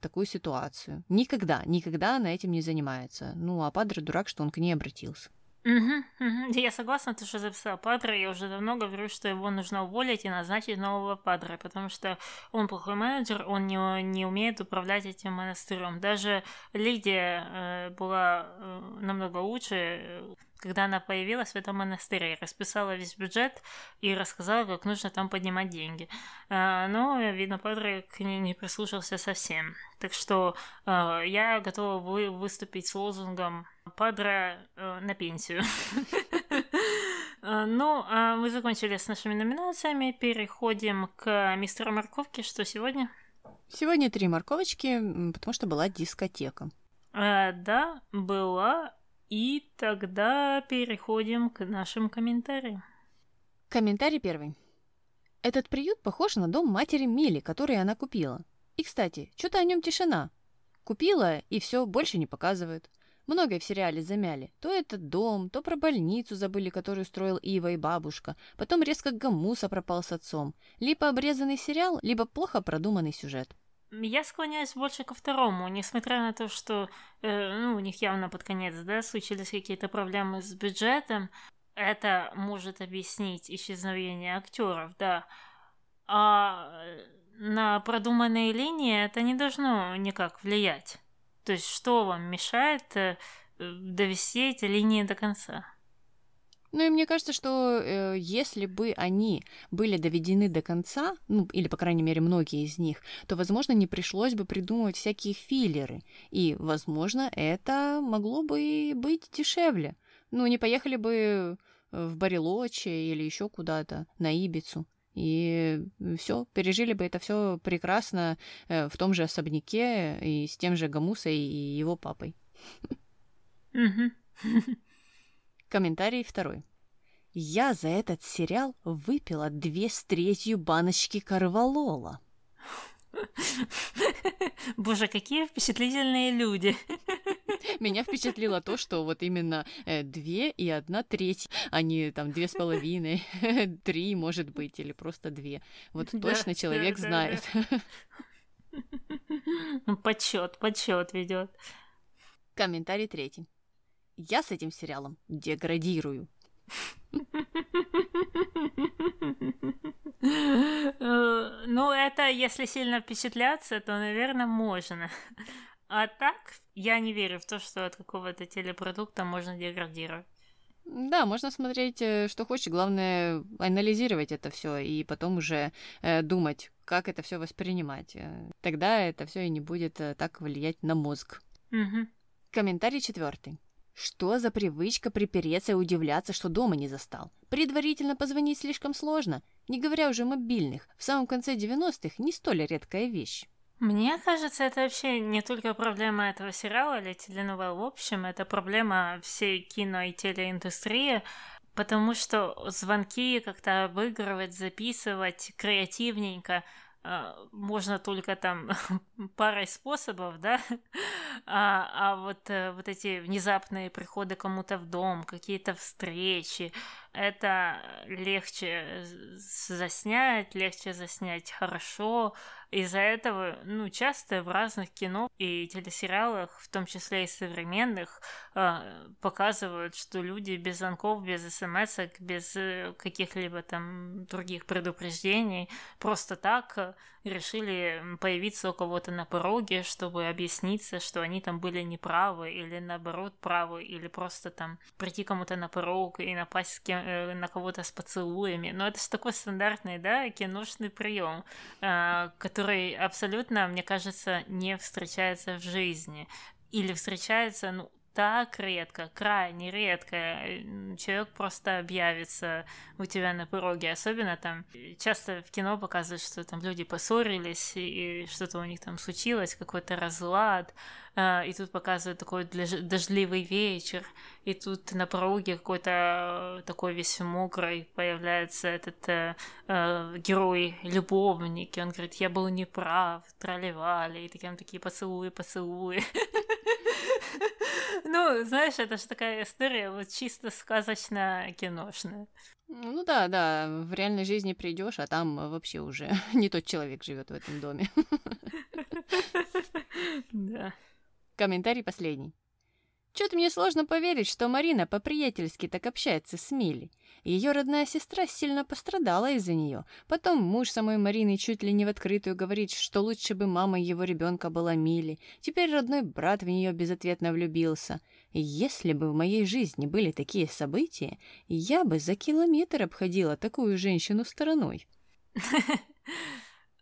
такую ситуацию. Никогда, никогда она этим не занимается. Ну, а Падре дурак, что он к ней обратился. Угу, угу. Я согласна, то, что записала Падре. Я уже давно говорю, что его нужно уволить и назначить нового Падре, потому что он плохой менеджер, он не, не умеет управлять этим монастырем. Даже Лидия э, была э, намного лучше, когда она появилась в этом монастыре, расписала весь бюджет и рассказала, как нужно там поднимать деньги. А, но, видно, Падре к ней не прислушался совсем. Так что а, я готова вы выступить с лозунгом «Падре э, на пенсию». А, ну, мы закончили с нашими номинациями, переходим к мистеру морковке. Что сегодня? Сегодня три морковочки, потому что была дискотека. А, да, была и тогда переходим к нашим комментариям. Комментарий первый. Этот приют похож на дом матери Мили, который она купила. И, кстати, что-то о нем тишина. Купила, и все, больше не показывают. Многое в сериале замяли. То этот дом, то про больницу забыли, которую строил Ива и бабушка. Потом резко Гамуса пропал с отцом. Либо обрезанный сериал, либо плохо продуманный сюжет. Я склоняюсь больше ко второму, несмотря на то, что э, ну, у них явно под конец да, случились какие-то проблемы с бюджетом. Это может объяснить исчезновение актеров, да. А на продуманные линии это не должно никак влиять. То есть что вам мешает э, довести эти линии до конца? Ну и мне кажется, что э, если бы они были доведены до конца, ну или по крайней мере многие из них, то, возможно, не пришлось бы придумывать всякие филлеры, и, возможно, это могло бы быть дешевле. Ну не поехали бы в Барелоче или еще куда-то на Ибицу. И все, пережили бы это все прекрасно э, в том же особняке и с тем же Гамусой и его папой. Комментарий второй. Я за этот сериал выпила две с третью баночки карвалола. Боже, какие впечатлительные люди. Меня впечатлило то, что вот именно э, две и одна треть, а не там две с половиной, три, может быть, или просто две. Вот Да, точно человек да, да, знает. Ну, Подсчет, подсчет ведет. Комментарий третий. Я с этим сериалом деградирую. Э, Ну, это если сильно впечатляться, то, наверное, можно. А так, я не верю в то, что от какого-то телепродукта можно деградировать. Да, можно смотреть, э, что хочешь. Главное, анализировать это все и потом уже э, думать, как это все воспринимать. Тогда это все и не будет так влиять на мозг. Мгм. Комментарий четвертый. Что за привычка припереться и удивляться, что дома не застал? Предварительно позвонить слишком сложно, не говоря уже о мобильных. В самом конце 90-х не столь редкая вещь. Мне кажется, это вообще не только проблема этого сериала или теленовелл в общем, это проблема всей кино и телеиндустрии, потому что звонки как-то обыгрывать, записывать креативненько можно только там парой способов, да, а, а вот, э, вот эти внезапные приходы кому-то в дом, какие-то встречи, это легче заснять, легче заснять хорошо. Из-за этого, ну, часто в разных кино и телесериалах, в том числе и современных, э, показывают, что люди без звонков, без смс, без э, каких-либо там других предупреждений, просто так решили появиться у кого-то на пороге, чтобы объясниться, что они там были неправы, или наоборот правы, или просто там прийти кому-то на порог и напасть с кем- э, на кого-то с поцелуями. Но это же такой стандартный, да, киношный прием, э, который абсолютно, мне кажется, не встречается в жизни. Или встречается, ну, так редко, крайне редко. Э, Человек просто объявится у тебя на пороге. Особенно там э, часто в кино показывают, что там люди поссорились, и что-то у них там случилось, какой-то разлад. А, И тут показывают такой дождливый вечер, и тут на пороге какой-то э, такой весь мокрый появляется этот э, э, герой-любовник, и он говорит, я был неправ, тролливали, и такие, такие поцелуи, поцелуи. Ну, знаешь, это же такая история вот чисто сказочно-киношная. Ну да, да, в реальной жизни придешь, а там вообще уже не тот человек живет в этом доме. Да. Комментарий последний. Чё-то мне сложно поверить, что Марина по-приятельски так общается с Милей. Ее родная сестра сильно пострадала из-за нее. Потом муж самой Марины чуть ли не в открытую говорит, что лучше бы мама его ребенка была Мили. Теперь родной брат в нее безответно влюбился. Если бы в моей жизни были такие события, я бы за километр обходила такую женщину стороной.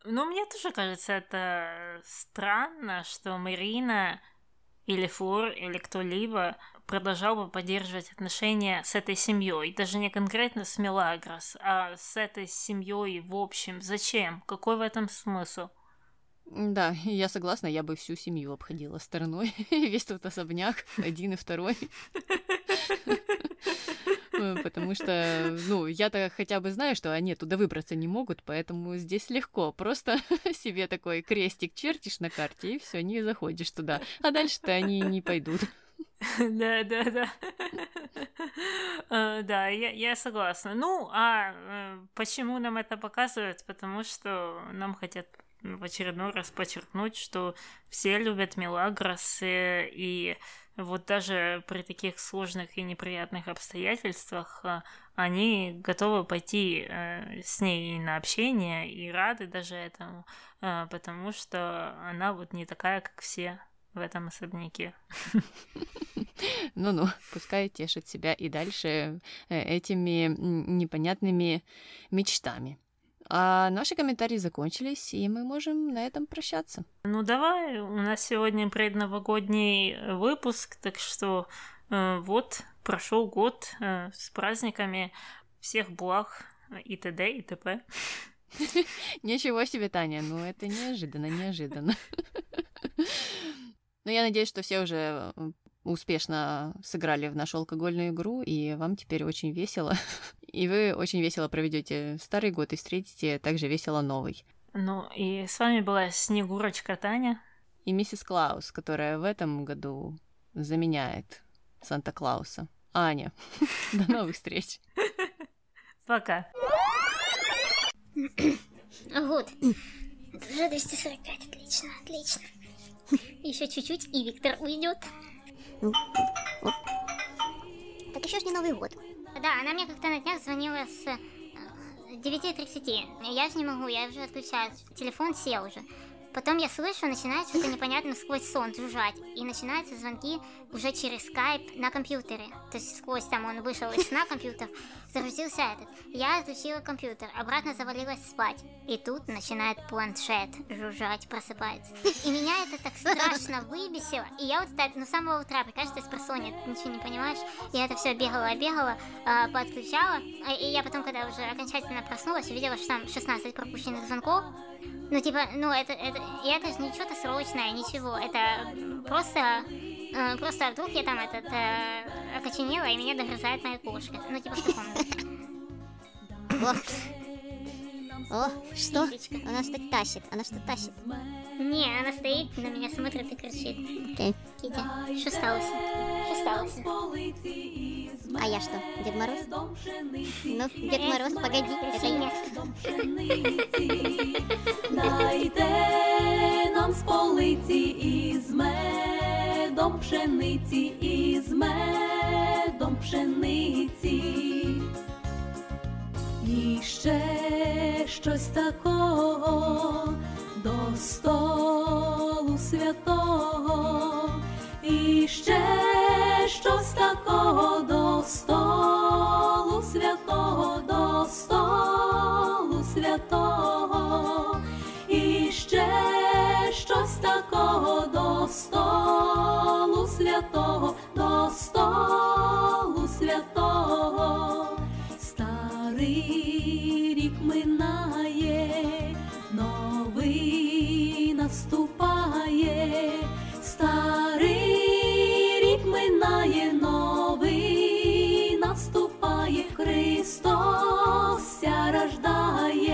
Ну, мне тоже кажется, это странно, что Марина или Флор, или кто-либо продолжал бы поддерживать отношения с этой семьей, даже не конкретно с Мелагрос, а с этой семьей в общем. Зачем? Какой в этом смысл? Да, я согласна, я бы всю семью обходила стороной. Весь тут особняк, один и второй. Э, Потому что, ну, я-то хотя бы знаю, что они туда выбраться не могут, поэтому здесь легко. Просто себе такой крестик чертишь на карте, и все, не заходишь туда. А дальше-то они не пойдут. Да, да, да. Э, Да, я, согласна. Ну, а э, почему нам это показывают? Потому что нам хотят в очередной раз подчеркнуть, что все любят Мелагрос, э, и вот даже при таких сложных и неприятных обстоятельствах э, они готовы пойти э, с ней на общение и рады даже этому, э, потому что она вот не такая, как все в этом особняке. Ну-ну, пускай тешит себя и дальше этими непонятными мечтами. А наши комментарии закончились, и мы можем на этом прощаться. Ну давай, у нас сегодня предновогодний выпуск, так что э, вот прошел год э, с праздниками, всех благ э, и т.д. и т.п. Ничего себе, Таня, ну это неожиданно, неожиданно. Но я надеюсь, что все уже э, успешно сыграли в нашу алкогольную игру, и вам теперь очень весело. И вы очень весело проведете старый год и встретите также весело новый. Ну и с вами была Снегурочка Таня. И миссис Клаус, которая в этом году заменяет Санта-Клауса. Аня, до новых встреч. Пока. Вот. Это уже 245, отлично, отлично. Еще чуть-чуть, и Виктор уйдет. Так еще ж не Новый год. Да, она мне как-то на днях звонила с э, 9.30. Я же не могу, я уже отключаю. Телефон сел уже. Потом я слышу, начинает что-то непонятно сквозь сон жужжать. И начинаются звонки уже через скайп на компьютере. То есть сквозь там он вышел из сна компьютер, загрузился этот. Я отключила компьютер, обратно завалилась спать. И тут начинает планшет жужжать, просыпается. И меня это так страшно выбесило. И я вот так, ну, с самого утра, кажется, с ничего не понимаешь. Я это все бегала, бегала, а, подключала. А, И я потом, когда уже окончательно проснулась, увидела, что там 16 пропущенных звонков. Ну, типа, ну, это, это, и это же не что-то срочное, ничего. Это просто, э, просто вдруг я там этот, э, окоченела, и меня догрызает моя кошка. Ну, типа, в таком. О, что? Она что-то тащит. Она что тащит. Не, она стоит, на меня смотрит и кричит. Окей. Китя, что сталося? Что сталося? А я что, Дед Мороз? Ну, Дед Мороз, погоди, это я. Дайте нам з полиці із медом пшениці, із медом пшениці. І ще щось такого до столу святого, і ще щось такого до столу святого, до столу святого, і ще щось такого до столу святого, до столу святого, старий рік минає, новий наступає. Стар... рождает.